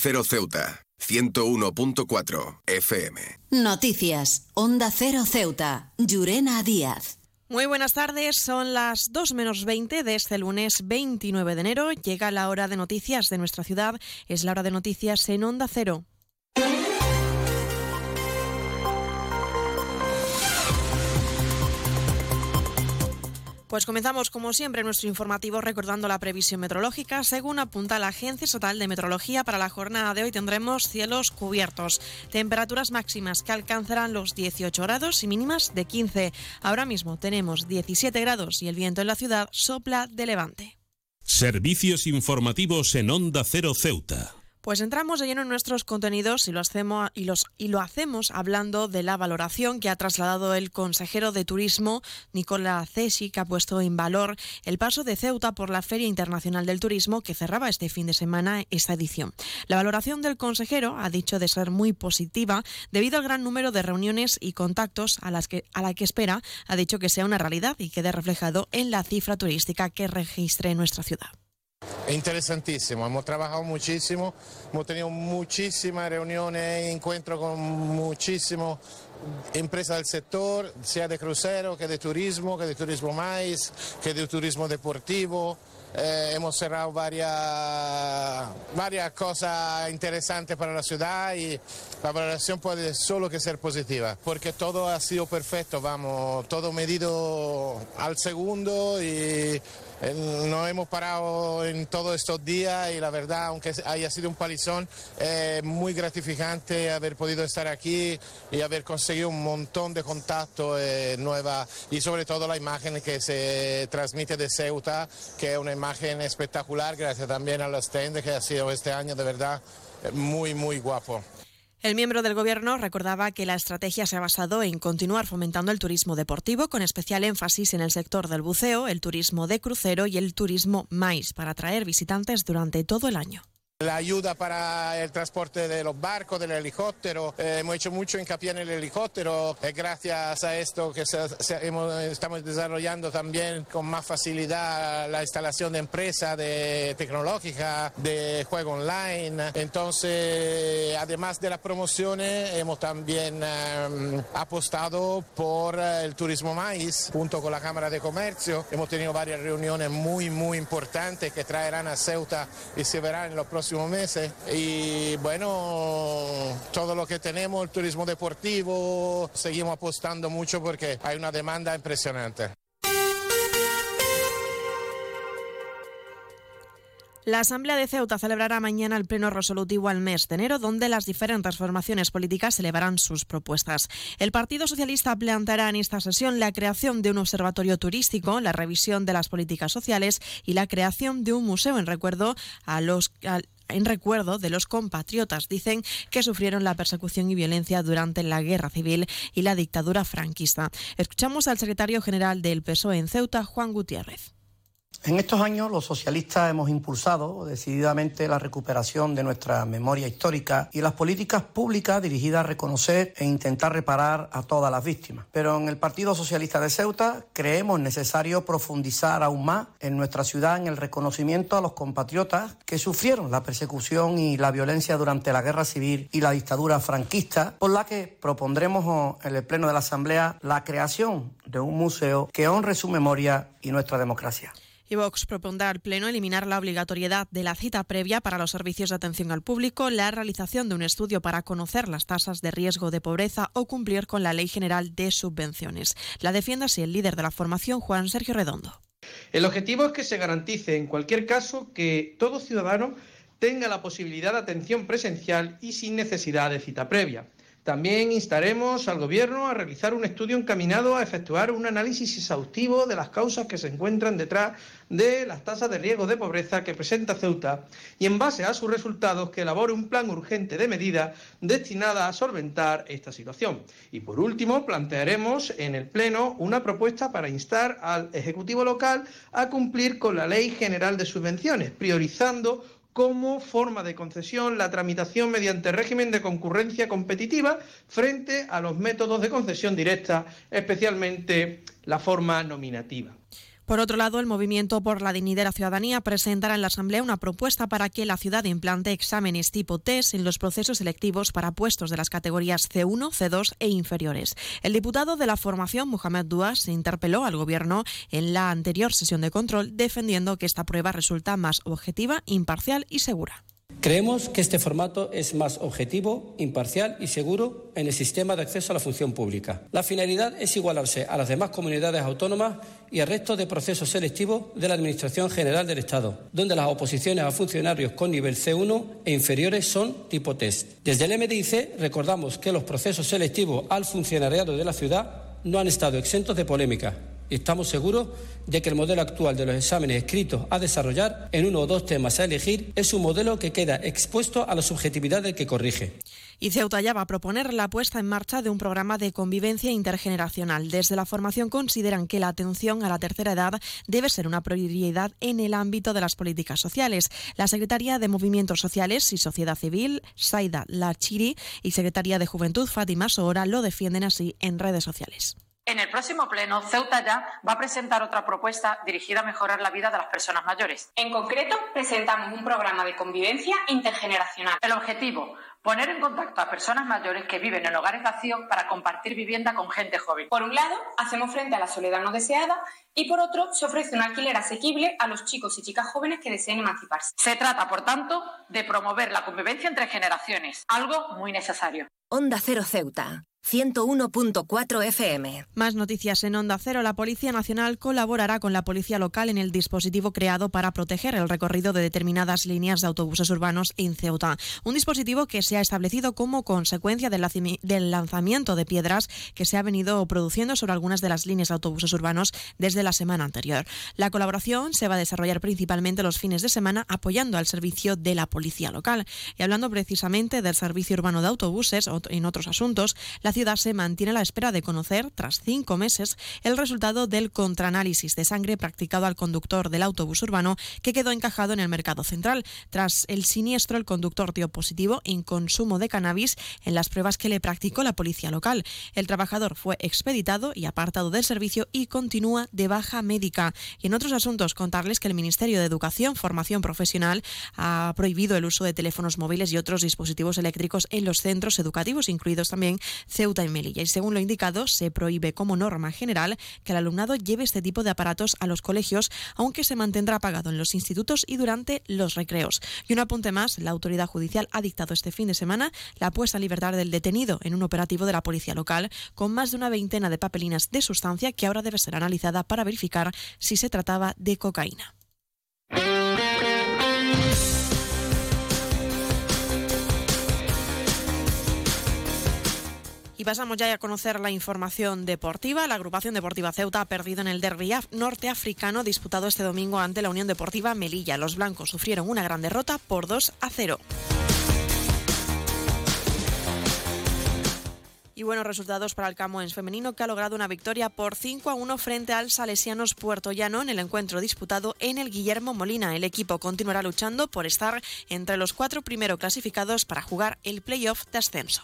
Cero Ceuta, 101.4 FM. Noticias. Onda Cero Ceuta. Llurena Díaz. Muy buenas tardes, son las 2 menos 20 de este lunes 29 de enero. Llega la hora de noticias de nuestra ciudad. Es la hora de noticias en Onda Cero. Pues comenzamos como siempre nuestro informativo recordando la previsión meteorológica. Según apunta la Agencia Estatal de Meteorología, para la jornada de hoy tendremos cielos cubiertos, temperaturas máximas que alcanzarán los 18 grados y mínimas de 15. Ahora mismo tenemos 17 grados y el viento en la ciudad sopla de levante. Servicios informativos en Onda Cero Ceuta. Pues entramos de lleno en nuestros contenidos y lo hacemos y los y lo hacemos hablando de la valoración que ha trasladado el consejero de Turismo Nicola Cesi, que ha puesto en valor el paso de Ceuta por la Feria Internacional del Turismo que cerraba este fin de semana esta edición. La valoración del consejero ha dicho de ser muy positiva debido al gran número de reuniones y contactos a las que a la que espera ha dicho que sea una realidad y quede reflejado en la cifra turística que registre nuestra ciudad. Interesantísimo, hemos trabajado muchísimo, hemos tenido muchísimas reuniones, encuentros con muchísimas empresas del sector, sea de crucero, que de turismo, que de turismo más, que de turismo deportivo. Eh, hemos cerrado varias, varias cosas interesantes para la ciudad y la valoración puede solo que ser positiva, porque todo ha sido perfecto, vamos, todo medido al segundo y no hemos parado en todos estos días y la verdad, aunque haya sido un palizón, es muy gratificante haber podido estar aquí y haber conseguido un montón de contactos eh, y sobre todo la imagen que se transmite de Ceuta, que es una imagen espectacular, gracias también a los stands que ha sido este año de verdad eh, muy, muy guapo. El miembro del Gobierno recordaba que la estrategia se ha basado en continuar fomentando el turismo deportivo, con especial énfasis en el sector del buceo, el turismo de crucero y el turismo mais, para atraer visitantes durante todo el año. La ayuda para el transporte de los barcos, del helicóptero, eh, hemos hecho mucho hincapié en el helicóptero, es gracias a esto que se- se- hemos- estamos desarrollando también con más facilidad la instalación de empresas de tecnológicas, de juego online. Entonces, además de las promociones, hemos también eh, apostado por eh, el turismo maíz junto con la Cámara de Comercio. Hemos tenido varias reuniones muy, muy importantes que traerán a Ceuta y se verán en los próximos meses. Y bueno, todo lo que tenemos, el turismo deportivo, seguimos apostando mucho porque hay una demanda impresionante. La Asamblea de Ceuta celebrará mañana el pleno resolutivo al mes de enero, donde las diferentes formaciones políticas elevarán sus propuestas. El Partido Socialista planteará en esta sesión la creación de un observatorio turístico, la revisión de las políticas sociales y la creación de un museo en recuerdo a los en recuerdo de los compatriotas, dicen, que sufrieron la persecución y violencia durante la guerra civil y la dictadura franquista. Escuchamos al secretario general del PSOE en Ceuta, Juan Gutiérrez. En estos años los socialistas hemos impulsado decididamente la recuperación de nuestra memoria histórica y las políticas públicas dirigidas a reconocer e intentar reparar a todas las víctimas. Pero en el Partido Socialista de Ceuta creemos necesario profundizar aún más en nuestra ciudad en el reconocimiento a los compatriotas que sufrieron la persecución y la violencia durante la guerra civil y la dictadura franquista, por la que propondremos en el Pleno de la Asamblea la creación de un museo que honre su memoria y nuestra democracia. Y Vox propondrá al Pleno eliminar la obligatoriedad de la cita previa para los servicios de atención al público, la realización de un estudio para conocer las tasas de riesgo de pobreza o cumplir con la Ley General de Subvenciones. La defiende así el líder de la formación, Juan Sergio Redondo. El objetivo es que se garantice en cualquier caso que todo ciudadano tenga la posibilidad de atención presencial y sin necesidad de cita previa. También instaremos al Gobierno a realizar un estudio encaminado a efectuar un análisis exhaustivo de las causas que se encuentran detrás de las tasas de riesgo de pobreza que presenta Ceuta y, en base a sus resultados, que elabore un plan urgente de medidas destinada a solventar esta situación. Y, por último, plantearemos en el Pleno una propuesta para instar al Ejecutivo local a cumplir con la Ley General de Subvenciones, priorizando como forma de concesión la tramitación mediante régimen de concurrencia competitiva frente a los métodos de concesión directa, especialmente la forma nominativa. Por otro lado, el Movimiento por la Dignidad de la Ciudadanía presentará en la Asamblea una propuesta para que la ciudad implante exámenes tipo test en los procesos selectivos para puestos de las categorías C1, C2 e inferiores. El diputado de la formación, Mohamed Duas, interpeló al Gobierno en la anterior sesión de control defendiendo que esta prueba resulta más objetiva, imparcial y segura. Creemos que este formato es más objetivo, imparcial y seguro en el sistema de acceso a la función pública. La finalidad es igualarse a las demás comunidades autónomas y al resto de procesos selectivos de la Administración General del Estado, donde las oposiciones a funcionarios con nivel C1 e inferiores son tipo test. Desde el MDIC recordamos que los procesos selectivos al funcionariado de la ciudad no han estado exentos de polémica y estamos seguros de que el modelo actual de los exámenes escritos a desarrollar en uno o dos temas a elegir es un modelo que queda expuesto a la subjetividad del que corrige. Y Ceuta ya va a proponer la puesta en marcha de un programa de convivencia intergeneracional. Desde la formación consideran que la atención a la tercera edad debe ser una prioridad en el ámbito de las políticas sociales. La Secretaría de Movimientos Sociales y Sociedad Civil, Saida Lachiri, y Secretaría de Juventud, Fátima Sohora, lo defienden así en redes sociales. En el próximo pleno, Ceuta ya va a presentar otra propuesta dirigida a mejorar la vida de las personas mayores. En concreto, presentamos un programa de convivencia intergeneracional. El objetivo, poner en contacto a personas mayores que viven en hogares vacíos para compartir vivienda con gente joven. Por un lado, hacemos frente a la soledad no deseada y por otro, se ofrece un alquiler asequible a los chicos y chicas jóvenes que deseen emanciparse. Se trata, por tanto, de promover la convivencia entre generaciones, algo muy necesario. Onda Cero Ceuta. 101.4 FM. Más noticias en Onda Cero. La Policía Nacional colaborará con la Policía Local en el dispositivo creado para proteger el recorrido de determinadas líneas de autobuses urbanos en Ceuta. Un dispositivo que se ha establecido como consecuencia del lanzamiento de piedras que se ha venido produciendo sobre algunas de las líneas de autobuses urbanos desde la semana anterior. La colaboración se va a desarrollar principalmente los fines de semana apoyando al servicio de la Policía Local. Y hablando precisamente del servicio urbano de autobuses en otros asuntos, la ciudad se mantiene a la espera de conocer, tras cinco meses, el resultado del contraanálisis de sangre practicado al conductor del autobús urbano que quedó encajado en el mercado central. Tras el siniestro, el conductor dio positivo en consumo de cannabis en las pruebas que le practicó la policía local. El trabajador fue expeditado y apartado del servicio y continúa de baja médica. Y en otros asuntos, contarles que el Ministerio de Educación, Formación Profesional ha prohibido el uso de teléfonos móviles y otros dispositivos eléctricos en los centros educativos, incluidos también Ceuta y Melilla. Y según lo indicado, se prohíbe como norma general que el alumnado lleve este tipo de aparatos a los colegios, aunque se mantendrá apagado en los institutos y durante los recreos. Y un apunte más, la autoridad judicial ha dictado este fin de semana la puesta en libertad del detenido en un operativo de la policía local con más de una veintena de papelinas de sustancia que ahora debe ser analizada para verificar si se trataba de cocaína. Y pasamos ya a conocer la información deportiva. La agrupación deportiva Ceuta ha perdido en el derby norteafricano disputado este domingo ante la Unión Deportiva Melilla. Los blancos sufrieron una gran derrota por 2 a 0. Y buenos resultados para el Camoens femenino que ha logrado una victoria por 5 a 1 frente al Salesianos Puerto Llano en el encuentro disputado en el Guillermo Molina. El equipo continuará luchando por estar entre los cuatro primeros clasificados para jugar el playoff de ascenso.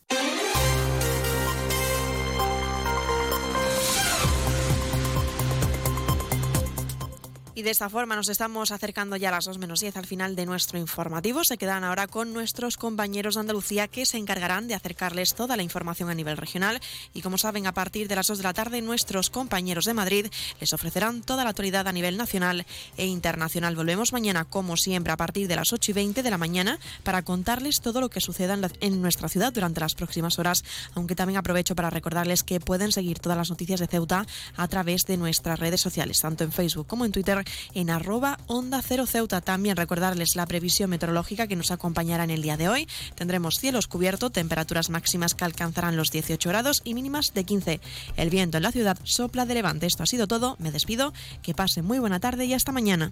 Y de esta forma nos estamos acercando ya a las 2 menos 10 al final de nuestro informativo. Se quedan ahora con nuestros compañeros de Andalucía que se encargarán de acercarles toda la información a nivel regional. Y como saben, a partir de las 2 de la tarde, nuestros compañeros de Madrid les ofrecerán toda la actualidad a nivel nacional e internacional. Volvemos mañana, como siempre, a partir de las 8 y 20 de la mañana para contarles todo lo que suceda en, en nuestra ciudad durante las próximas horas. Aunque también aprovecho para recordarles que pueden seguir todas las noticias de Ceuta a través de nuestras redes sociales, tanto en Facebook como en Twitter en arroba onda cero Ceuta. También recordarles la previsión meteorológica que nos acompañará en el día de hoy. Tendremos cielos cubiertos, temperaturas máximas que alcanzarán los 18 grados y mínimas de 15. El viento en la ciudad sopla de levante. Esto ha sido todo. Me despido. Que pase muy buena tarde y hasta mañana.